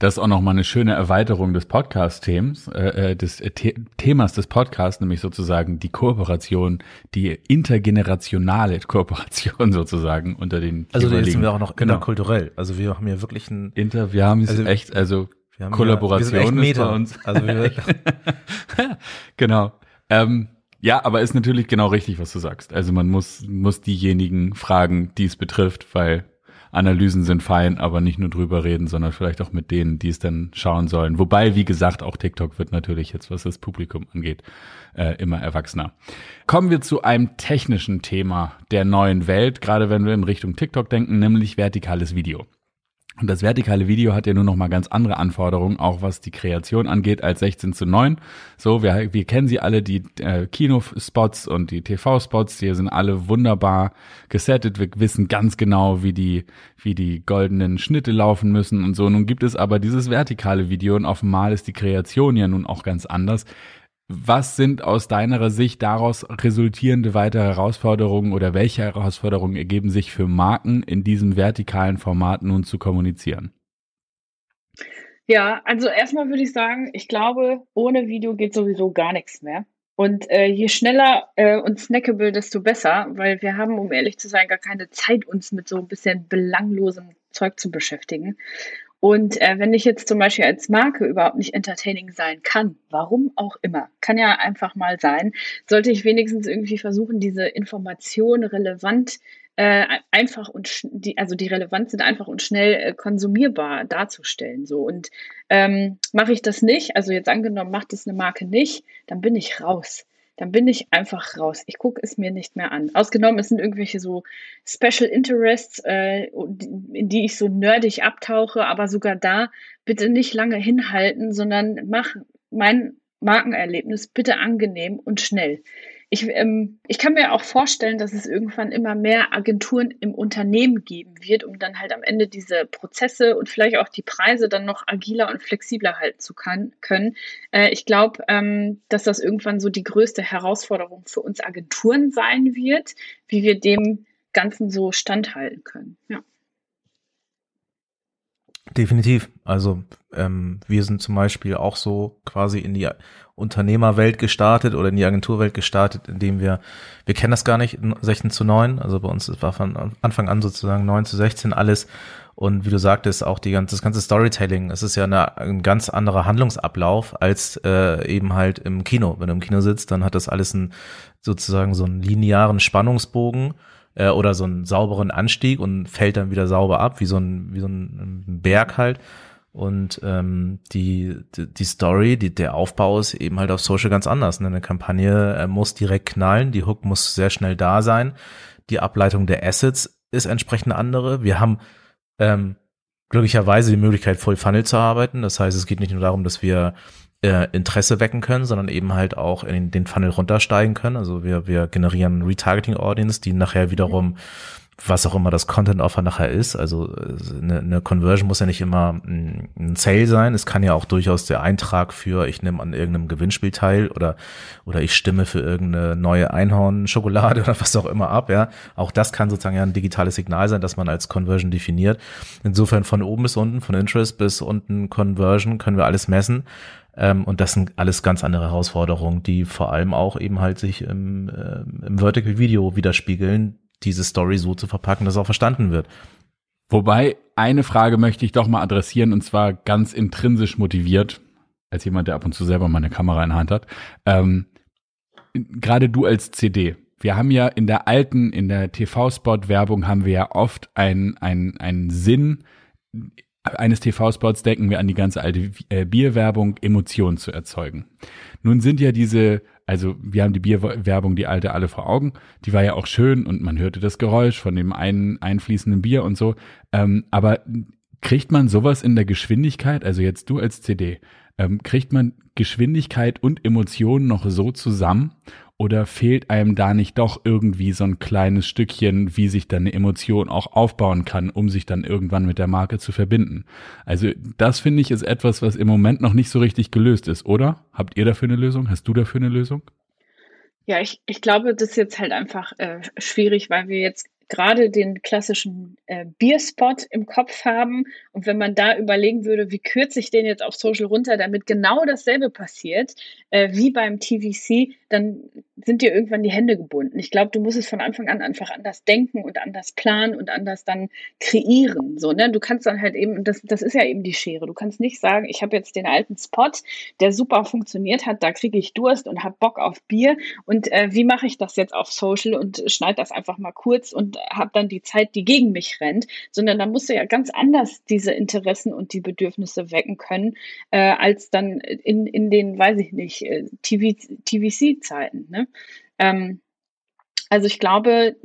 Speaker 1: Das ist auch nochmal eine schöne Erweiterung des Podcast-Themas, äh, äh des äh, The Themas des Podcasts, nämlich sozusagen die Kooperation, die intergenerationale Kooperation sozusagen unter den
Speaker 3: Also da sind wir auch noch genau. interkulturell. Also wir haben ja wirklich ein
Speaker 1: Inter, wir haben es also, echt, also Kollaboration
Speaker 3: ja, ist bei uns. Also wir
Speaker 1: genau. Ähm, ja, aber ist natürlich genau richtig, was du sagst. Also man muss, muss diejenigen fragen, die es betrifft, weil Analysen sind fein, aber nicht nur drüber reden, sondern vielleicht auch mit denen, die es dann schauen sollen. Wobei, wie gesagt, auch TikTok wird natürlich jetzt, was das Publikum angeht, äh, immer erwachsener. Kommen wir zu einem technischen Thema der neuen Welt, gerade wenn wir in Richtung TikTok denken, nämlich vertikales Video. Und das vertikale Video hat ja nur noch mal ganz andere Anforderungen, auch was die Kreation angeht, als 16 zu 9. So, wir, wir kennen sie alle, die äh, Kinospots und die TV-Spots, die sind alle wunderbar gesettet. Wir wissen ganz genau, wie die, wie die goldenen Schnitte laufen müssen und so. Nun gibt es aber dieses vertikale Video und offenbar ist die Kreation ja nun auch ganz anders. Was sind aus deiner Sicht daraus resultierende weitere Herausforderungen oder welche Herausforderungen ergeben sich für Marken in diesem vertikalen Format nun zu kommunizieren?
Speaker 2: Ja, also erstmal würde ich sagen, ich glaube, ohne Video geht sowieso gar nichts mehr. Und äh, je schneller äh, und snackable, desto besser, weil wir haben, um ehrlich zu sein, gar keine Zeit, uns mit so ein bisschen belanglosem Zeug zu beschäftigen. Und äh, wenn ich jetzt zum Beispiel als Marke überhaupt nicht entertaining sein kann, warum auch immer, kann ja einfach mal sein, sollte ich wenigstens irgendwie versuchen, diese Information relevant äh, einfach und die, also die relevant sind, einfach und schnell äh, konsumierbar darzustellen. So und ähm, mache ich das nicht, also jetzt angenommen, macht es eine Marke nicht, dann bin ich raus dann bin ich einfach raus. Ich gucke es mir nicht mehr an. Ausgenommen, es sind irgendwelche so Special Interests, äh, in die ich so nerdig abtauche, aber sogar da bitte nicht lange hinhalten, sondern mach mein Markenerlebnis bitte angenehm und schnell. Ich, ähm, ich kann mir auch vorstellen, dass es irgendwann immer mehr Agenturen im Unternehmen geben wird, um dann halt am Ende diese Prozesse und vielleicht auch die Preise dann noch agiler und flexibler halten zu kann, können. Äh, ich glaube, ähm, dass das irgendwann so die größte Herausforderung für uns Agenturen sein wird, wie wir dem Ganzen so standhalten können. Ja.
Speaker 3: Definitiv. Also ähm, wir sind zum Beispiel auch so quasi in die Unternehmerwelt gestartet oder in die Agenturwelt gestartet, indem wir, wir kennen das gar nicht, 16 zu 9, also bei uns war von Anfang an sozusagen 9 zu 16 alles und wie du sagtest, auch die ganze, das ganze Storytelling, es ist ja eine, ein ganz anderer Handlungsablauf als äh, eben halt im Kino. Wenn du im Kino sitzt, dann hat das alles ein, sozusagen so einen linearen Spannungsbogen äh, oder so einen sauberen Anstieg und fällt dann wieder sauber ab, wie so ein, wie so ein Berg halt. Und ähm, die, die, Story, die, der Aufbau ist eben halt auf Social ganz anders. Ne? Eine Kampagne äh, muss direkt knallen, die Hook muss sehr schnell da sein, die Ableitung der Assets ist entsprechend andere. Wir haben ähm, glücklicherweise die Möglichkeit, Full Funnel zu arbeiten. Das heißt, es geht nicht nur darum, dass wir äh, Interesse wecken können, sondern eben halt auch in den Funnel runtersteigen können. Also wir, wir generieren Retargeting Audience, die nachher wiederum was auch immer das Content Offer nachher ist. Also eine, eine Conversion muss ja nicht immer ein Sale sein. Es kann ja auch durchaus der Eintrag für, ich nehme an irgendeinem Gewinnspiel teil oder, oder ich stimme für irgendeine neue Einhorn-Schokolade oder was auch immer ab. Ja, auch das kann sozusagen ja ein digitales Signal sein, das man als Conversion definiert. Insofern von oben bis unten, von Interest bis unten Conversion können wir alles messen. Ähm, und das sind alles ganz andere Herausforderungen, die vor allem auch eben halt sich im, äh, im Vertical Video widerspiegeln, diese Story so zu verpacken, dass auch verstanden wird.
Speaker 1: Wobei, eine Frage möchte ich doch mal adressieren und zwar ganz intrinsisch motiviert, als jemand, der ab und zu selber mal eine Kamera in der Hand hat. Ähm, Gerade du als CD. Wir haben ja in der alten, in der TV-Spot-Werbung haben wir ja oft einen, einen, einen Sinn eines TV-Spots denken wir an die ganze alte äh, Bierwerbung, Emotionen zu erzeugen. Nun sind ja diese also wir haben die Bierwerbung, die alte, alle vor Augen. Die war ja auch schön und man hörte das Geräusch von dem einen einfließenden Bier und so. Ähm, aber kriegt man sowas in der Geschwindigkeit, also jetzt du als CD, ähm, kriegt man Geschwindigkeit und Emotionen noch so zusammen? Oder fehlt einem da nicht doch irgendwie so ein kleines Stückchen, wie sich dann eine Emotion auch aufbauen kann, um sich dann irgendwann mit der Marke zu verbinden? Also das finde ich ist etwas, was im Moment noch nicht so richtig gelöst ist, oder? Habt ihr dafür eine Lösung? Hast du dafür eine Lösung?
Speaker 2: Ja, ich, ich glaube, das ist jetzt halt einfach äh, schwierig, weil wir jetzt gerade den klassischen äh, Bierspot im Kopf haben. Und wenn man da überlegen würde, wie kürze ich den jetzt auf Social runter, damit genau dasselbe passiert äh, wie beim TVC, dann sind dir irgendwann die Hände gebunden. Ich glaube, du musst es von Anfang an einfach anders denken und anders planen und anders dann kreieren. So, ne? Du kannst dann halt eben, das, das ist ja eben die Schere. Du kannst nicht sagen, ich habe jetzt den alten Spot, der super funktioniert hat, da kriege ich Durst und habe Bock auf Bier. Und äh, wie mache ich das jetzt auf Social und schneide das einfach mal kurz und habe dann die Zeit, die gegen mich rennt, sondern da musst du ja ganz anders diese Interessen und die Bedürfnisse wecken können, äh, als dann in, in den, weiß ich nicht, äh, TV, TVC-Zeiten. Ne? Ähm, also ich glaube,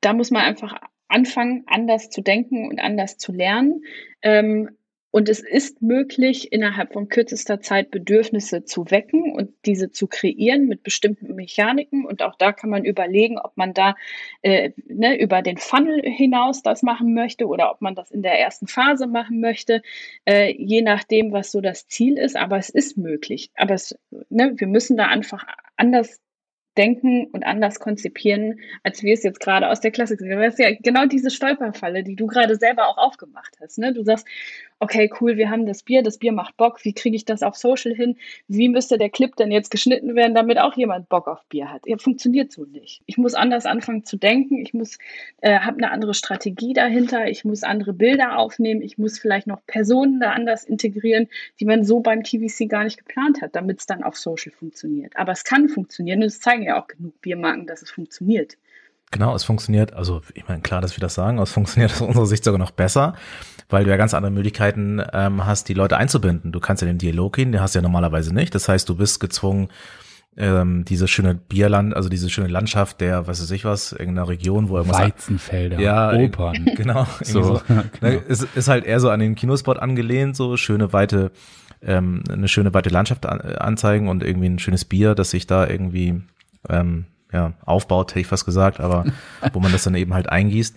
Speaker 2: da muss man einfach anfangen, anders zu denken und anders zu lernen. Ähm, und es ist möglich, innerhalb von kürzester Zeit Bedürfnisse zu wecken und diese zu kreieren mit bestimmten Mechaniken. Und auch da kann man überlegen, ob man da äh, ne, über den Funnel hinaus das machen möchte oder ob man das in der ersten Phase machen möchte, äh, je nachdem, was so das Ziel ist. Aber es ist möglich. Aber es, ne, wir müssen da einfach anders denken und anders konzipieren, als wir es jetzt gerade aus der Klassik sehen. Das ist ja genau diese Stolperfalle, die du gerade selber auch aufgemacht hast. Ne? Du sagst, okay, cool, wir haben das Bier, das Bier macht Bock, wie kriege ich das auf Social hin? Wie müsste der Clip denn jetzt geschnitten werden, damit auch jemand Bock auf Bier hat? Ja, funktioniert so nicht. Ich muss anders anfangen zu denken, ich muss, äh, habe eine andere Strategie dahinter, ich muss andere Bilder aufnehmen, ich muss vielleicht noch Personen da anders integrieren, die man so beim TVC gar nicht geplant hat, damit es dann auf Social funktioniert. Aber es kann funktionieren und es zeigen ja auch genug Biermarken, dass es funktioniert.
Speaker 3: Genau, es funktioniert, also ich meine, klar, dass wir das sagen, aber es funktioniert aus unserer Sicht sogar noch besser, weil du ja ganz andere Möglichkeiten ähm, hast, die Leute einzubinden. Du kannst ja den Dialog gehen, den hast du ja normalerweise nicht. Das heißt, du bist gezwungen, ähm, diese schöne Bierland, also diese schöne Landschaft der, was weiß ich was, irgendeiner Region, wo irgendwas.
Speaker 1: Weizenfelder,
Speaker 3: ja, Opern. Genau. so. so. genau. Ne, ist, ist halt eher so an den Kinospot angelehnt, so schöne weite, ähm, eine schöne weite Landschaft an, anzeigen und irgendwie ein schönes Bier, das sich da irgendwie ähm, ja, aufbaut, hätte ich fast gesagt, aber wo man das dann eben halt eingießt.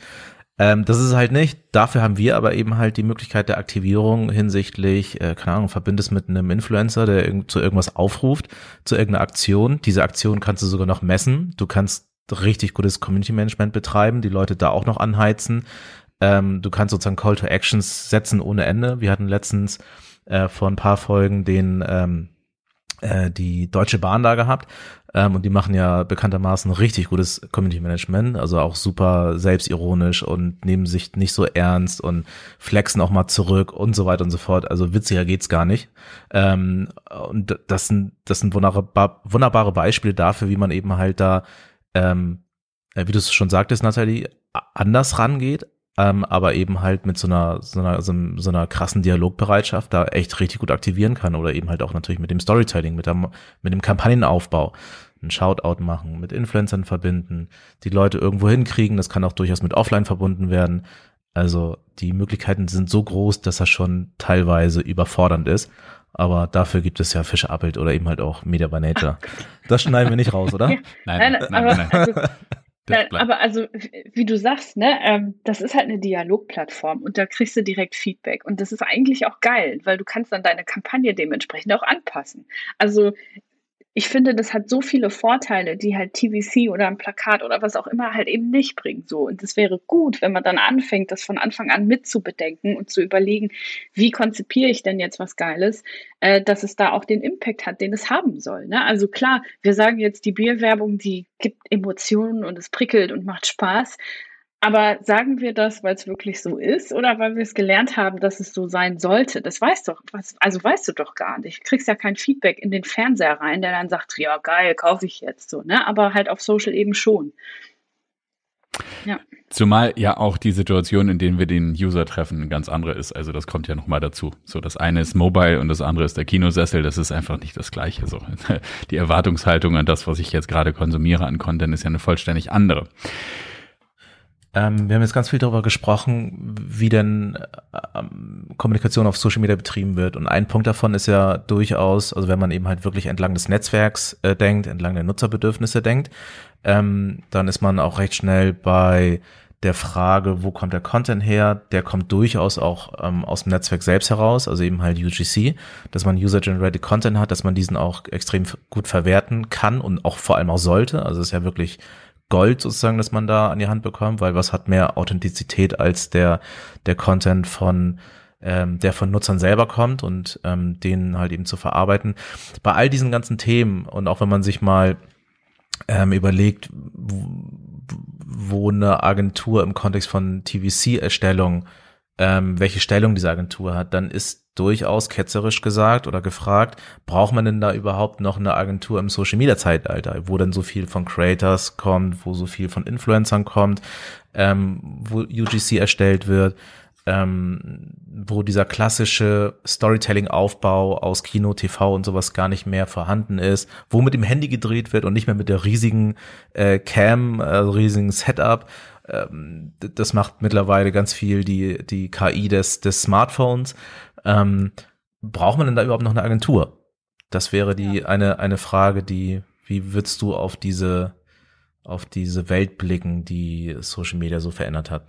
Speaker 3: Ähm, das ist halt nicht. Dafür haben wir aber eben halt die Möglichkeit der Aktivierung hinsichtlich, äh, keine Ahnung, verbindest mit einem Influencer, der irg zu irgendwas aufruft, zu irgendeiner Aktion. Diese Aktion kannst du sogar noch messen. Du kannst richtig gutes Community Management betreiben, die Leute da auch noch anheizen. Ähm, du kannst sozusagen Call to Actions setzen ohne Ende. Wir hatten letztens äh, vor ein paar Folgen den ähm, äh, die Deutsche Bahn da gehabt ähm, und die machen ja bekanntermaßen richtig gutes Community Management, also auch super selbstironisch und nehmen sich nicht so ernst und flexen auch mal zurück und so weiter und so fort. Also witziger geht's gar nicht. Ähm, und das sind, das sind wunderbar, wunderbare Beispiele dafür, wie man eben halt da, ähm, äh, wie du es schon sagtest, Nathalie, anders rangeht, ähm, aber eben halt mit so einer, so einer, so, so einer krassen Dialogbereitschaft da echt richtig gut aktivieren kann oder eben halt auch natürlich mit dem Storytelling, mit dem, mit dem Kampagnenaufbau einen Shoutout machen, mit Influencern verbinden, die Leute irgendwo hinkriegen, das kann auch durchaus mit Offline verbunden werden. Also die Möglichkeiten sind so groß, dass das schon teilweise überfordernd ist. Aber dafür gibt es ja Fische Appelt oder eben halt auch Media by Nature. Das schneiden wir nicht raus, oder?
Speaker 2: Nein, nein, nein, nein, nein. Also, Nein, aber also, wie du sagst, ne, ähm, das ist halt eine Dialogplattform und da kriegst du direkt Feedback. Und das ist eigentlich auch geil, weil du kannst dann deine Kampagne dementsprechend auch anpassen. Also ich finde, das hat so viele Vorteile, die halt TVC oder ein Plakat oder was auch immer halt eben nicht bringt. So. Und es wäre gut, wenn man dann anfängt, das von Anfang an mitzubedenken und zu überlegen, wie konzipiere ich denn jetzt was Geiles, äh, dass es da auch den Impact hat, den es haben soll. Ne? Also klar, wir sagen jetzt, die Bierwerbung, die gibt Emotionen und es prickelt und macht Spaß. Aber sagen wir das, weil es wirklich so ist oder weil wir es gelernt haben, dass es so sein sollte? Das weißt doch, was, also weißt du doch gar nicht. Du kriegst ja kein Feedback in den Fernseher rein, der dann sagt, ja geil, kaufe ich jetzt so, ne? Aber halt auf Social eben schon.
Speaker 1: Ja. Zumal ja auch die Situation, in denen wir den User treffen, eine ganz andere ist. Also das kommt ja nochmal dazu. So, das eine ist Mobile und das andere ist der Kinosessel. Das ist einfach nicht das Gleiche. So, die Erwartungshaltung an das, was ich jetzt gerade konsumiere an Content, ist ja eine vollständig andere.
Speaker 3: Ähm, wir haben jetzt ganz viel darüber gesprochen, wie denn ähm, Kommunikation auf Social Media betrieben wird. Und ein Punkt davon ist ja durchaus, also wenn man eben halt wirklich entlang des Netzwerks äh, denkt, entlang der Nutzerbedürfnisse denkt, ähm, dann ist man auch recht schnell bei der Frage, wo kommt der Content her, der kommt durchaus auch ähm, aus dem Netzwerk selbst heraus, also eben halt UGC, dass man User-Generated Content hat, dass man diesen auch extrem gut verwerten kann und auch vor allem auch sollte. Also ist ja wirklich Gold sozusagen, dass man da an die Hand bekommt, weil was hat mehr Authentizität als der, der Content von ähm, der von Nutzern selber kommt und ähm, den halt eben zu verarbeiten. Bei all diesen ganzen Themen und auch wenn man sich mal ähm, überlegt, wo eine Agentur im Kontext von TVC-Erstellung, ähm, welche Stellung diese Agentur hat, dann ist durchaus ketzerisch gesagt oder gefragt, braucht man denn da überhaupt noch eine Agentur im Social Media Zeitalter, wo dann so viel von Creators kommt, wo so viel von Influencern kommt, ähm, wo UGC erstellt wird, ähm, wo dieser klassische Storytelling-Aufbau aus Kino, TV und sowas gar nicht mehr vorhanden ist, wo mit dem Handy gedreht wird und nicht mehr mit der riesigen äh, Cam, äh, riesigen Setup. Ähm, das macht mittlerweile ganz viel die, die KI des, des Smartphones. Ähm, braucht man denn da überhaupt noch eine Agentur? Das wäre die ja. eine, eine Frage, die, wie würdest du auf diese, auf diese Welt blicken, die Social Media so verändert hat?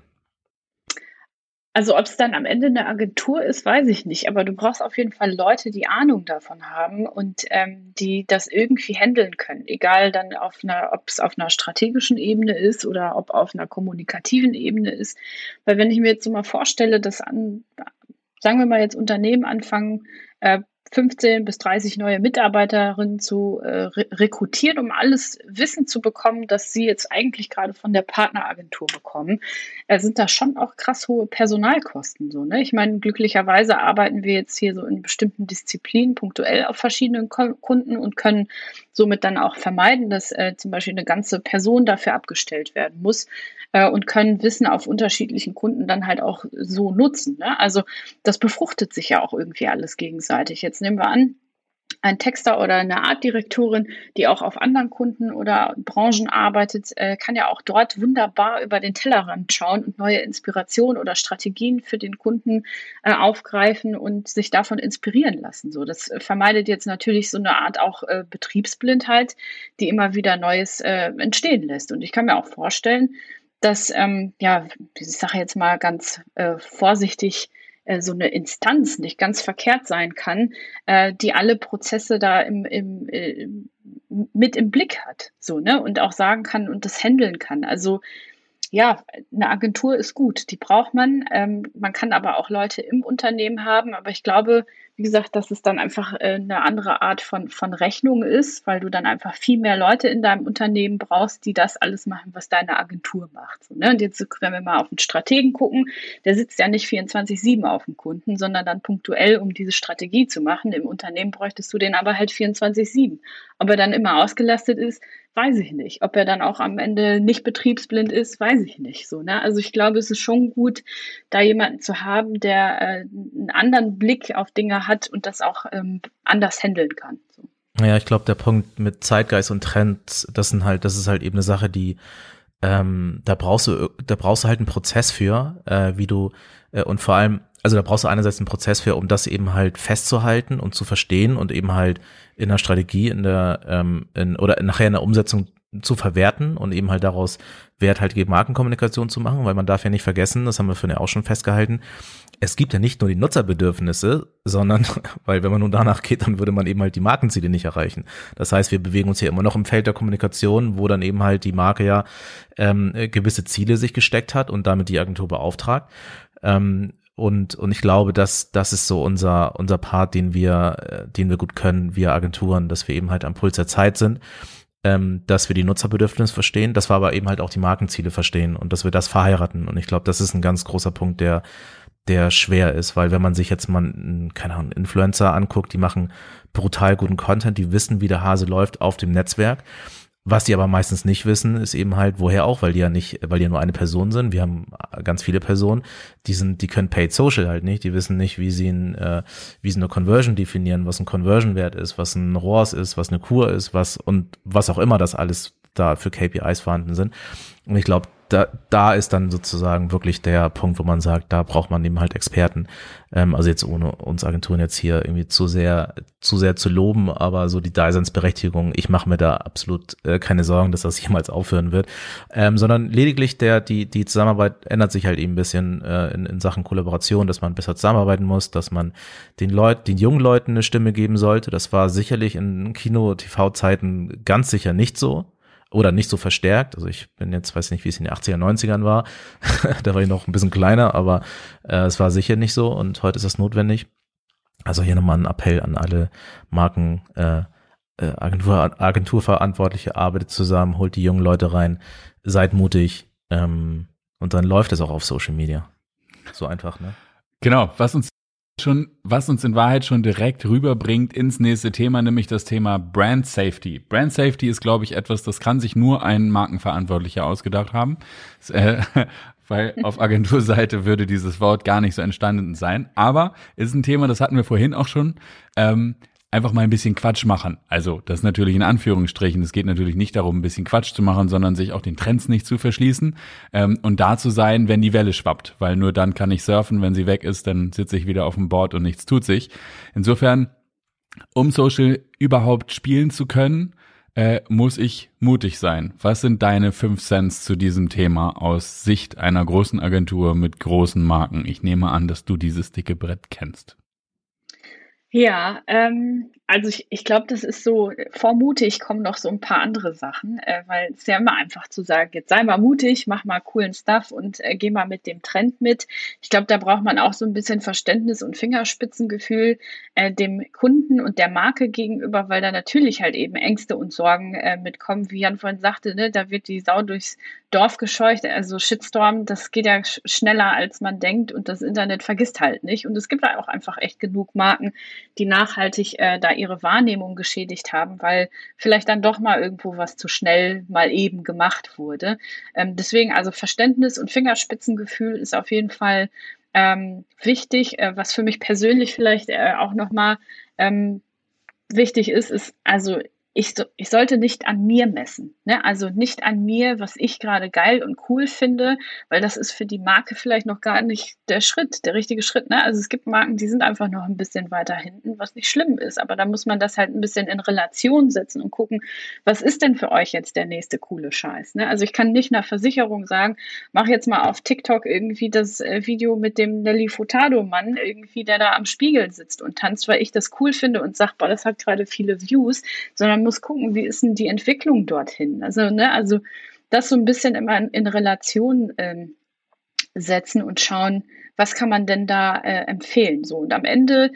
Speaker 2: Also ob es dann am Ende eine Agentur ist, weiß ich nicht. Aber du brauchst auf jeden Fall Leute, die Ahnung davon haben und ähm, die das irgendwie handeln können. Egal dann auf einer, ob es auf einer strategischen Ebene ist oder ob auf einer kommunikativen Ebene ist. Weil wenn ich mir jetzt so mal vorstelle, dass an, sagen wir mal jetzt Unternehmen anfangen, äh, 15 bis 30 neue Mitarbeiterinnen zu äh, re rekrutieren, um alles Wissen zu bekommen, das sie jetzt eigentlich gerade von der Partneragentur bekommen, äh, sind da schon auch krass hohe Personalkosten. So, ne? Ich meine, glücklicherweise arbeiten wir jetzt hier so in bestimmten Disziplinen punktuell auf verschiedenen Ko Kunden und können somit dann auch vermeiden, dass äh, zum Beispiel eine ganze Person dafür abgestellt werden muss äh, und können Wissen auf unterschiedlichen Kunden dann halt auch so nutzen. Ne? Also das befruchtet sich ja auch irgendwie alles gegenseitig. Jetzt nehmen wir an, ein Texter oder eine Artdirektorin, die auch auf anderen Kunden oder Branchen arbeitet, äh, kann ja auch dort wunderbar über den Tellerrand schauen und neue Inspirationen oder Strategien für den Kunden äh, aufgreifen und sich davon inspirieren lassen. So, das vermeidet jetzt natürlich so eine Art auch Betriebsblindheit, die immer wieder Neues entstehen lässt. Und ich kann mir auch vorstellen, dass, ähm, ja, ich sage jetzt mal ganz äh, vorsichtig, äh, so eine Instanz nicht ganz verkehrt sein kann, äh, die alle Prozesse da im, im, äh, mit im Blick hat, so, ne, und auch sagen kann und das handeln kann. Also, ja, eine Agentur ist gut, die braucht man. Ähm, man kann aber auch Leute im Unternehmen haben, aber ich glaube, wie gesagt, dass es dann einfach äh, eine andere Art von, von Rechnung ist, weil du dann einfach viel mehr Leute in deinem Unternehmen brauchst, die das alles machen, was deine Agentur macht. So, ne? Und jetzt, wenn wir mal auf den Strategen gucken, der sitzt ja nicht 24-7 auf dem Kunden, sondern dann punktuell, um diese Strategie zu machen. Im Unternehmen bräuchtest du den aber halt 24-7. Ob er dann immer ausgelastet ist, weiß ich nicht. Ob er dann auch am Ende nicht betriebsblind ist, weiß ich nicht. So, ne? Also ich glaube, es ist schon gut, da jemanden zu haben, der äh, einen anderen Blick auf Dinge hat und das auch ähm, anders handeln kann. So.
Speaker 3: Ja, ich glaube, der Punkt mit Zeitgeist und Trends, das sind halt, das ist halt eben eine Sache, die ähm, da brauchst du, da brauchst du halt einen Prozess für, äh, wie du äh, und vor allem, also da brauchst du einerseits einen Prozess für, um das eben halt festzuhalten und zu verstehen und eben halt in der Strategie, in der ähm, in, oder nachher in der Umsetzung zu verwerten und eben halt daraus werthaltige Markenkommunikation zu machen, weil man darf ja nicht vergessen, das haben wir vorhin ja auch schon festgehalten, es gibt ja nicht nur die Nutzerbedürfnisse, sondern, weil wenn man nun danach geht, dann würde man eben halt die Markenziele nicht erreichen. Das heißt, wir bewegen uns hier immer noch im Feld der Kommunikation, wo dann eben halt die Marke ja ähm, gewisse Ziele sich gesteckt hat und damit die Agentur beauftragt. Ähm, und, und ich glaube, dass das ist so unser, unser Part, den wir, äh, den wir gut können, wir Agenturen, dass wir eben halt am Puls der Zeit sind ähm, dass wir die Nutzerbedürfnisse verstehen, dass wir aber eben halt auch die Markenziele verstehen und dass wir das verheiraten. Und ich glaube, das ist ein ganz großer Punkt, der, der schwer ist, weil wenn man sich jetzt mal, keine Ahnung, Influencer anguckt, die machen brutal guten Content, die wissen, wie der Hase läuft auf dem Netzwerk was die aber meistens nicht wissen, ist eben halt, woher auch, weil die ja nicht, weil die ja nur eine Person sind. Wir haben ganz viele Personen, die sind, die können Paid Social halt nicht. Die wissen nicht, wie sie ein, äh, wie sie eine Conversion definieren, was ein Conversion-Wert ist, was ein ROAS ist, was eine Kur ist, was und was auch immer das alles da für KPIs vorhanden sind. Und ich glaube, da, da ist dann sozusagen wirklich der Punkt, wo man sagt, da braucht man eben halt Experten. Ähm, also jetzt ohne uns Agenturen jetzt hier irgendwie zu sehr, zu sehr zu loben, aber so die Daseinsberechtigung, ich mache mir da absolut äh, keine Sorgen, dass das jemals aufhören wird, ähm, sondern lediglich der, die, die Zusammenarbeit ändert sich halt eben ein bisschen äh, in, in Sachen Kollaboration, dass man besser zusammenarbeiten muss, dass man den Leuten, den jungen Leuten eine Stimme geben sollte. Das war sicherlich in Kino-TV-Zeiten ganz sicher nicht so oder nicht so verstärkt. Also ich bin jetzt, weiß nicht, wie es in den 80er, 90ern war. da war ich noch ein bisschen kleiner, aber äh, es war sicher nicht so und heute ist das notwendig. Also hier nochmal ein Appell an alle Marken, äh, äh, Agentur, Agenturverantwortliche, arbeitet zusammen, holt die jungen Leute rein, seid mutig ähm, und dann läuft es auch auf Social Media. So einfach, ne?
Speaker 1: Genau, was uns schon, was uns in Wahrheit schon direkt rüberbringt ins nächste Thema, nämlich das Thema Brand Safety. Brand Safety ist, glaube ich, etwas, das kann sich nur ein Markenverantwortlicher ausgedacht haben, äh, weil auf Agenturseite würde dieses Wort gar nicht so entstanden sein. Aber ist ein Thema, das hatten wir vorhin auch schon. Ähm, einfach mal ein bisschen Quatsch machen. Also das natürlich in Anführungsstrichen. Es geht natürlich nicht darum, ein bisschen Quatsch zu machen, sondern sich auch den Trends nicht zu verschließen ähm, und da zu sein, wenn die Welle schwappt. Weil nur dann kann ich surfen. Wenn sie weg ist, dann sitze ich wieder auf dem Board und nichts tut sich. Insofern, um Social überhaupt spielen zu können, äh, muss ich mutig sein. Was sind deine fünf Cents zu diesem Thema aus Sicht einer großen Agentur mit großen Marken? Ich nehme an, dass du dieses dicke Brett kennst.
Speaker 2: Ja, ähm, also ich, ich glaube, das ist so, vor mutig kommen noch so ein paar andere Sachen, äh, weil es ja immer einfach zu sagen, jetzt sei mal mutig, mach mal coolen Stuff und äh, geh mal mit dem Trend mit. Ich glaube, da braucht man auch so ein bisschen Verständnis und Fingerspitzengefühl äh, dem Kunden und der Marke gegenüber, weil da natürlich halt eben Ängste und Sorgen äh, mitkommen, wie Jan vorhin sagte, ne, da wird die Sau durchs Dorf gescheucht, also Shitstorm, das geht ja schneller als man denkt und das Internet vergisst halt nicht. Und es gibt da auch einfach echt genug Marken, die nachhaltig äh, da ihre Wahrnehmung geschädigt haben, weil vielleicht dann doch mal irgendwo was zu schnell mal eben gemacht wurde. Ähm, deswegen also Verständnis und Fingerspitzengefühl ist auf jeden Fall ähm, wichtig. Äh, was für mich persönlich vielleicht äh, auch nochmal ähm, wichtig ist, ist also ich, ich sollte nicht an mir messen. Ne? Also nicht an mir, was ich gerade geil und cool finde, weil das ist für die Marke vielleicht noch gar nicht der Schritt, der richtige Schritt. Ne? Also es gibt Marken, die sind einfach noch ein bisschen weiter hinten, was nicht schlimm ist. Aber da muss man das halt ein bisschen in Relation setzen und gucken, was ist denn für euch jetzt der nächste coole Scheiß? Ne? Also ich kann nicht einer Versicherung sagen, mach jetzt mal auf TikTok irgendwie das äh, Video mit dem Nelly Furtado-Mann, irgendwie, der da am Spiegel sitzt und tanzt, weil ich das cool finde und sag, boah, das hat gerade viele Views, sondern muss gucken, wie ist denn die Entwicklung dorthin. Also, ne, also das so ein bisschen immer in, in Relation ähm, setzen und schauen, was kann man denn da äh, empfehlen. So und am Ende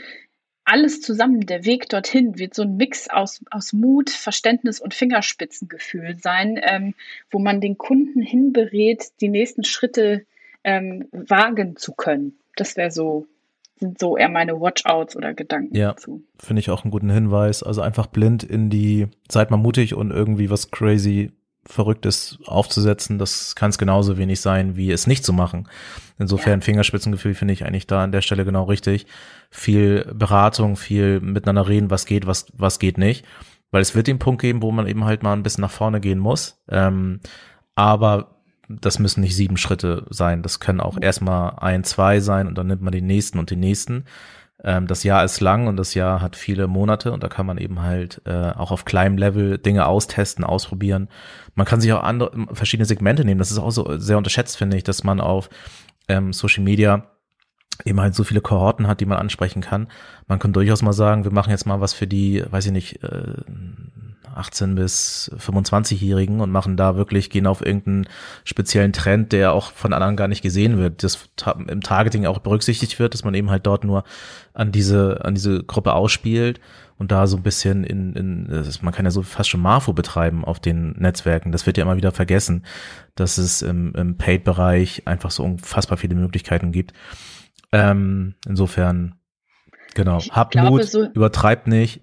Speaker 2: alles zusammen, der Weg dorthin wird so ein Mix aus, aus Mut, Verständnis und Fingerspitzengefühl sein, ähm, wo man den Kunden hinberät, die nächsten Schritte ähm, wagen zu können. Das wäre so sind so eher meine Watchouts oder Gedanken
Speaker 3: ja, dazu. Finde ich auch einen guten Hinweis. Also einfach blind in die, seid mal mutig und irgendwie was crazy Verrücktes aufzusetzen, das kann es genauso wenig sein, wie es nicht zu machen. Insofern ja. Fingerspitzengefühl finde ich eigentlich da an der Stelle genau richtig. Viel Beratung, viel miteinander reden, was geht, was, was geht nicht. Weil es wird den Punkt geben, wo man eben halt mal ein bisschen nach vorne gehen muss. Ähm, aber das müssen nicht sieben Schritte sein. Das können auch erstmal ein, zwei sein und dann nimmt man den nächsten und den nächsten. Ähm, das Jahr ist lang und das Jahr hat viele Monate und da kann man eben halt äh, auch auf kleinem Level Dinge austesten, ausprobieren. Man kann sich auch andere, verschiedene Segmente nehmen. Das ist auch so sehr unterschätzt, finde ich, dass man auf ähm, Social Media eben halt so viele Kohorten hat, die man ansprechen kann. Man kann durchaus mal sagen, wir machen jetzt mal was für die, weiß ich nicht, äh, 18 bis 25-Jährigen und machen da wirklich, gehen auf irgendeinen speziellen Trend, der auch von anderen gar nicht gesehen wird, das im Targeting auch berücksichtigt wird, dass man eben halt dort nur an diese, an diese Gruppe ausspielt und da so ein bisschen in, in man kann ja so fast schon Marfo betreiben auf den Netzwerken. Das wird ja immer wieder vergessen, dass es im, im Paid-Bereich einfach so unfassbar viele Möglichkeiten gibt. Ähm, insofern, genau, habt Mut, so übertreibt nicht,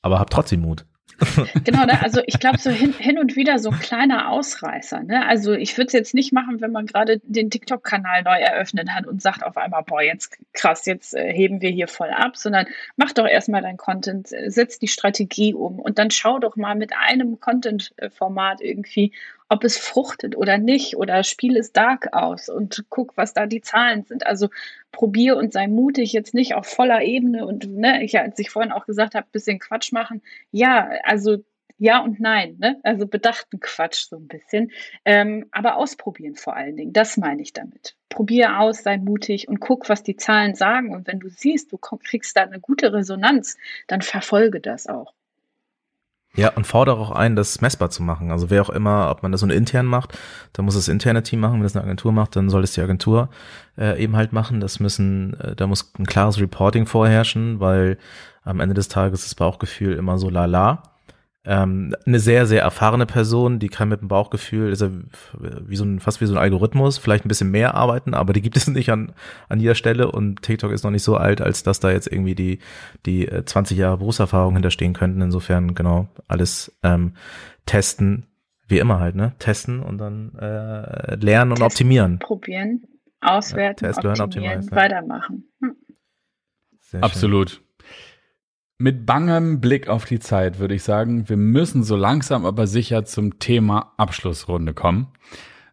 Speaker 3: aber habt trotzdem Mut.
Speaker 2: Genau, ne? also ich glaube, so hin, hin und wieder so kleiner Ausreißer. Ne? Also ich würde es jetzt nicht machen, wenn man gerade den TikTok-Kanal neu eröffnet hat und sagt auf einmal, boah, jetzt krass, jetzt äh, heben wir hier voll ab, sondern mach doch erstmal dein Content, äh, setz die Strategie um und dann schau doch mal mit einem Content-Format irgendwie, ob es fruchtet oder nicht oder spiel es dark aus und guck, was da die Zahlen sind. Also probier und sei mutig, jetzt nicht auf voller Ebene und ne, ich, als ich vorhin auch gesagt habe, bisschen Quatsch machen. Ja, also ja und nein, ne? Also bedachten Quatsch so ein bisschen. Ähm, aber ausprobieren vor allen Dingen, das meine ich damit. Probier aus, sei mutig und guck, was die Zahlen sagen. Und wenn du siehst, du kriegst da eine gute Resonanz, dann verfolge das auch.
Speaker 3: Ja, und fordere auch ein, das messbar zu machen. Also wer auch immer, ob man das so intern macht, dann muss das interne Team machen. Wenn das eine Agentur macht, dann soll es die Agentur äh, eben halt machen. Das müssen, äh, da muss ein klares Reporting vorherrschen, weil am Ende des Tages ist das Bauchgefühl immer so lala ähm, eine sehr, sehr erfahrene Person, die kann mit dem Bauchgefühl, ist wie so ein, fast wie so ein Algorithmus, vielleicht ein bisschen mehr arbeiten, aber die gibt es nicht an, an jeder Stelle und TikTok ist noch nicht so alt, als dass da jetzt irgendwie die, die 20 äh, Jahre Berufserfahrung hinterstehen könnten. Insofern, genau, alles ähm, testen, wie immer halt, ne? Testen und dann äh, lernen und Testen, optimieren.
Speaker 2: Probieren, auswerten, ja, Test, optimieren, lernen, weitermachen. Hm.
Speaker 1: Absolut. Schön. Mit bangem Blick auf die Zeit würde ich sagen, wir müssen so langsam aber sicher zum Thema Abschlussrunde kommen.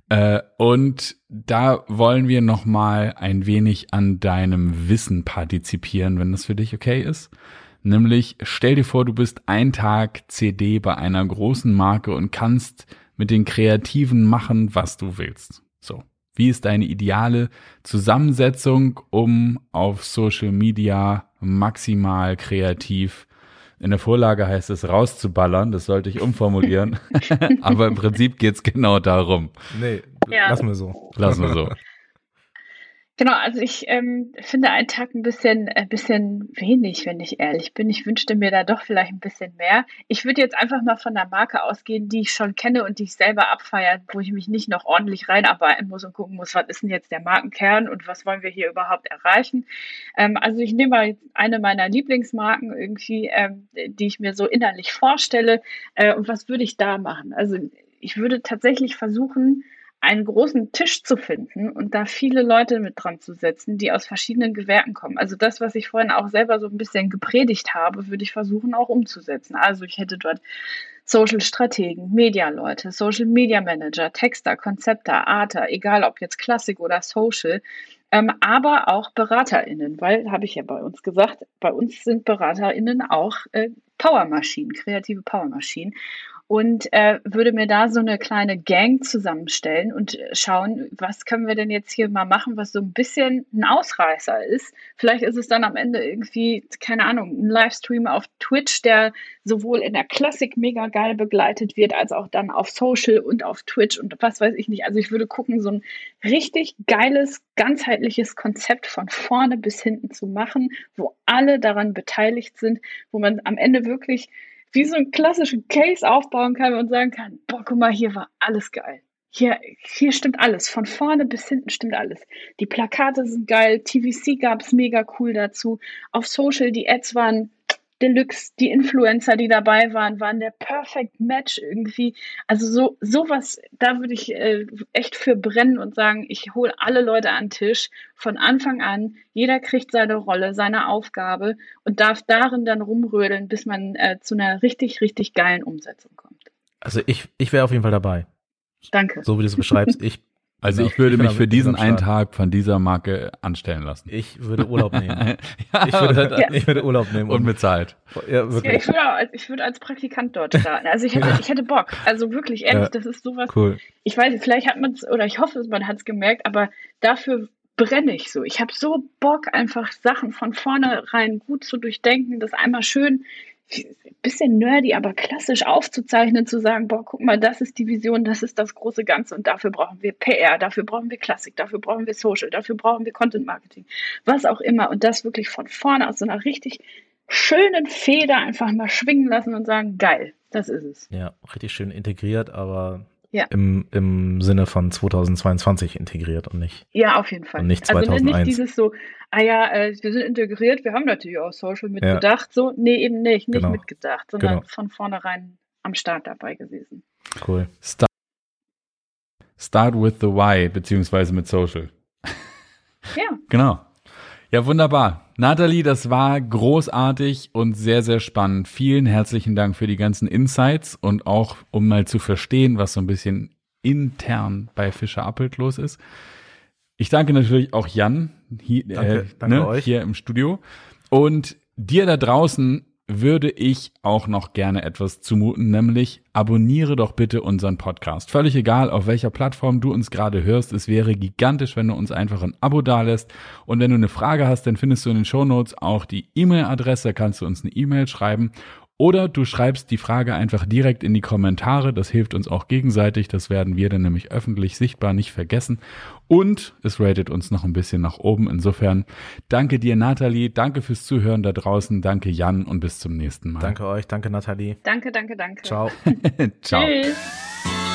Speaker 1: Äh, und da wollen wir noch mal ein wenig an deinem Wissen partizipieren, wenn das für dich okay ist. Nämlich stell dir vor, du bist ein Tag CD bei einer großen Marke und kannst mit den Kreativen machen, was du willst. So. Wie ist deine ideale Zusammensetzung, um auf Social Media maximal kreativ in der Vorlage heißt es rauszuballern, das sollte ich umformulieren. Aber im Prinzip geht's genau darum.
Speaker 3: Nee, ja. lassen wir so.
Speaker 1: Lassen wir so.
Speaker 2: Genau, also ich ähm, finde einen Tag ein bisschen, ein bisschen wenig, wenn ich ehrlich bin. Ich wünschte mir da doch vielleicht ein bisschen mehr. Ich würde jetzt einfach mal von der Marke ausgehen, die ich schon kenne und die ich selber abfeiere, wo ich mich nicht noch ordentlich reinarbeiten muss und gucken muss, was ist denn jetzt der Markenkern und was wollen wir hier überhaupt erreichen. Ähm, also ich nehme mal eine meiner Lieblingsmarken irgendwie, ähm, die ich mir so innerlich vorstelle. Äh, und was würde ich da machen? Also ich würde tatsächlich versuchen, einen großen Tisch zu finden und da viele Leute mit dran zu setzen, die aus verschiedenen Gewerken kommen. Also das, was ich vorhin auch selber so ein bisschen gepredigt habe, würde ich versuchen auch umzusetzen. Also ich hätte dort Social Strategen, Media Leute, Social Media Manager, Texter, Konzepter, Arter, egal ob jetzt Klassik oder Social, ähm, aber auch BeraterInnen, weil, habe ich ja bei uns gesagt, bei uns sind BeraterInnen auch äh, Powermaschinen, kreative Powermaschinen und äh, würde mir da so eine kleine Gang zusammenstellen und schauen, was können wir denn jetzt hier mal machen, was so ein bisschen ein Ausreißer ist. Vielleicht ist es dann am Ende irgendwie, keine Ahnung, ein Livestream auf Twitch, der sowohl in der Klassik mega geil begleitet wird, als auch dann auf Social und auf Twitch und was weiß ich nicht. Also ich würde gucken, so ein richtig geiles, ganzheitliches Konzept von vorne bis hinten zu machen, wo alle daran beteiligt sind, wo man am Ende wirklich wie so einen klassischen Case aufbauen kann und sagen kann, boah, guck mal, hier war alles geil. Hier, hier stimmt alles. Von vorne bis hinten stimmt alles. Die Plakate sind geil. TVC gab es mega cool dazu. Auf Social, die Ads waren Deluxe, die Influencer, die dabei waren, waren der Perfect Match irgendwie. Also so sowas, da würde ich äh, echt für brennen und sagen, ich hole alle Leute an den Tisch von Anfang an. Jeder kriegt seine Rolle, seine Aufgabe und darf darin dann rumrödeln, bis man äh, zu einer richtig, richtig geilen Umsetzung kommt.
Speaker 3: Also ich, ich wäre auf jeden Fall dabei.
Speaker 2: Danke.
Speaker 3: So wie du es beschreibst, ich
Speaker 1: also ich würde ich mich für diesen einen Tag von dieser Marke anstellen lassen.
Speaker 3: Ich würde Urlaub nehmen. ja, ich, würde, ja. ich würde Urlaub nehmen.
Speaker 1: Unbezahlt.
Speaker 2: Ja, wirklich. Ja, ich, würde als, ich würde als Praktikant dort starten. Also ich hätte, ich hätte Bock. Also wirklich, ehrlich, das ist sowas.
Speaker 1: Cool.
Speaker 2: Ich weiß, vielleicht hat man es, oder ich hoffe, man hat es gemerkt, aber dafür brenne ich so. Ich habe so Bock, einfach Sachen von vornherein gut zu durchdenken, das einmal schön bisschen nerdy, aber klassisch aufzuzeichnen, zu sagen, boah, guck mal, das ist die Vision, das ist das große Ganze und dafür brauchen wir PR, dafür brauchen wir Klassik, dafür brauchen wir Social, dafür brauchen wir Content Marketing, was auch immer und das wirklich von vorne aus so einer richtig schönen Feder einfach mal schwingen lassen und sagen, geil, das ist es.
Speaker 3: Ja, richtig schön integriert, aber ja. im, im Sinne von 2022 integriert und nicht.
Speaker 2: Ja, auf jeden Fall.
Speaker 3: Und nicht 2001. Also nicht
Speaker 2: dieses so, ah ja, äh, wir sind integriert, wir haben natürlich auch Social mitgedacht, ja. so, nee, eben nicht, nicht genau. mitgedacht, sondern genau. von vornherein am Start dabei gewesen.
Speaker 3: Cool.
Speaker 1: Start, start with the why, beziehungsweise mit Social.
Speaker 2: Ja.
Speaker 1: genau. Ja, wunderbar. Nathalie, das war großartig und sehr, sehr spannend. Vielen herzlichen Dank für die ganzen Insights und auch, um mal zu verstehen, was so ein bisschen intern bei Fischer Appelt los ist. Ich danke natürlich auch Jan hier,
Speaker 3: Danke-
Speaker 1: äh,
Speaker 3: danke
Speaker 1: ne,
Speaker 3: euch.
Speaker 1: hier im Studio. Und dir da draußen würde ich auch noch gerne etwas zumuten, nämlich abonniere doch bitte unseren Podcast. Völlig egal, auf welcher Plattform du uns gerade hörst. Es wäre gigantisch, wenn du uns einfach ein Abo dalässt. Und wenn du eine Frage hast, dann findest du in den Shownotes auch die E-Mail-Adresse, kannst du uns eine E-Mail schreiben. Oder du schreibst die Frage einfach direkt in die Kommentare. Das hilft uns auch gegenseitig. Das werden wir dann nämlich öffentlich sichtbar nicht vergessen. Und es ratet uns noch ein bisschen nach oben. Insofern danke dir, Nathalie. Danke fürs Zuhören da draußen. Danke, Jan. Und bis zum nächsten Mal.
Speaker 3: Danke euch, danke Nathalie.
Speaker 2: Danke, danke, danke.
Speaker 3: Ciao.
Speaker 1: Ciao.
Speaker 2: Tschüss.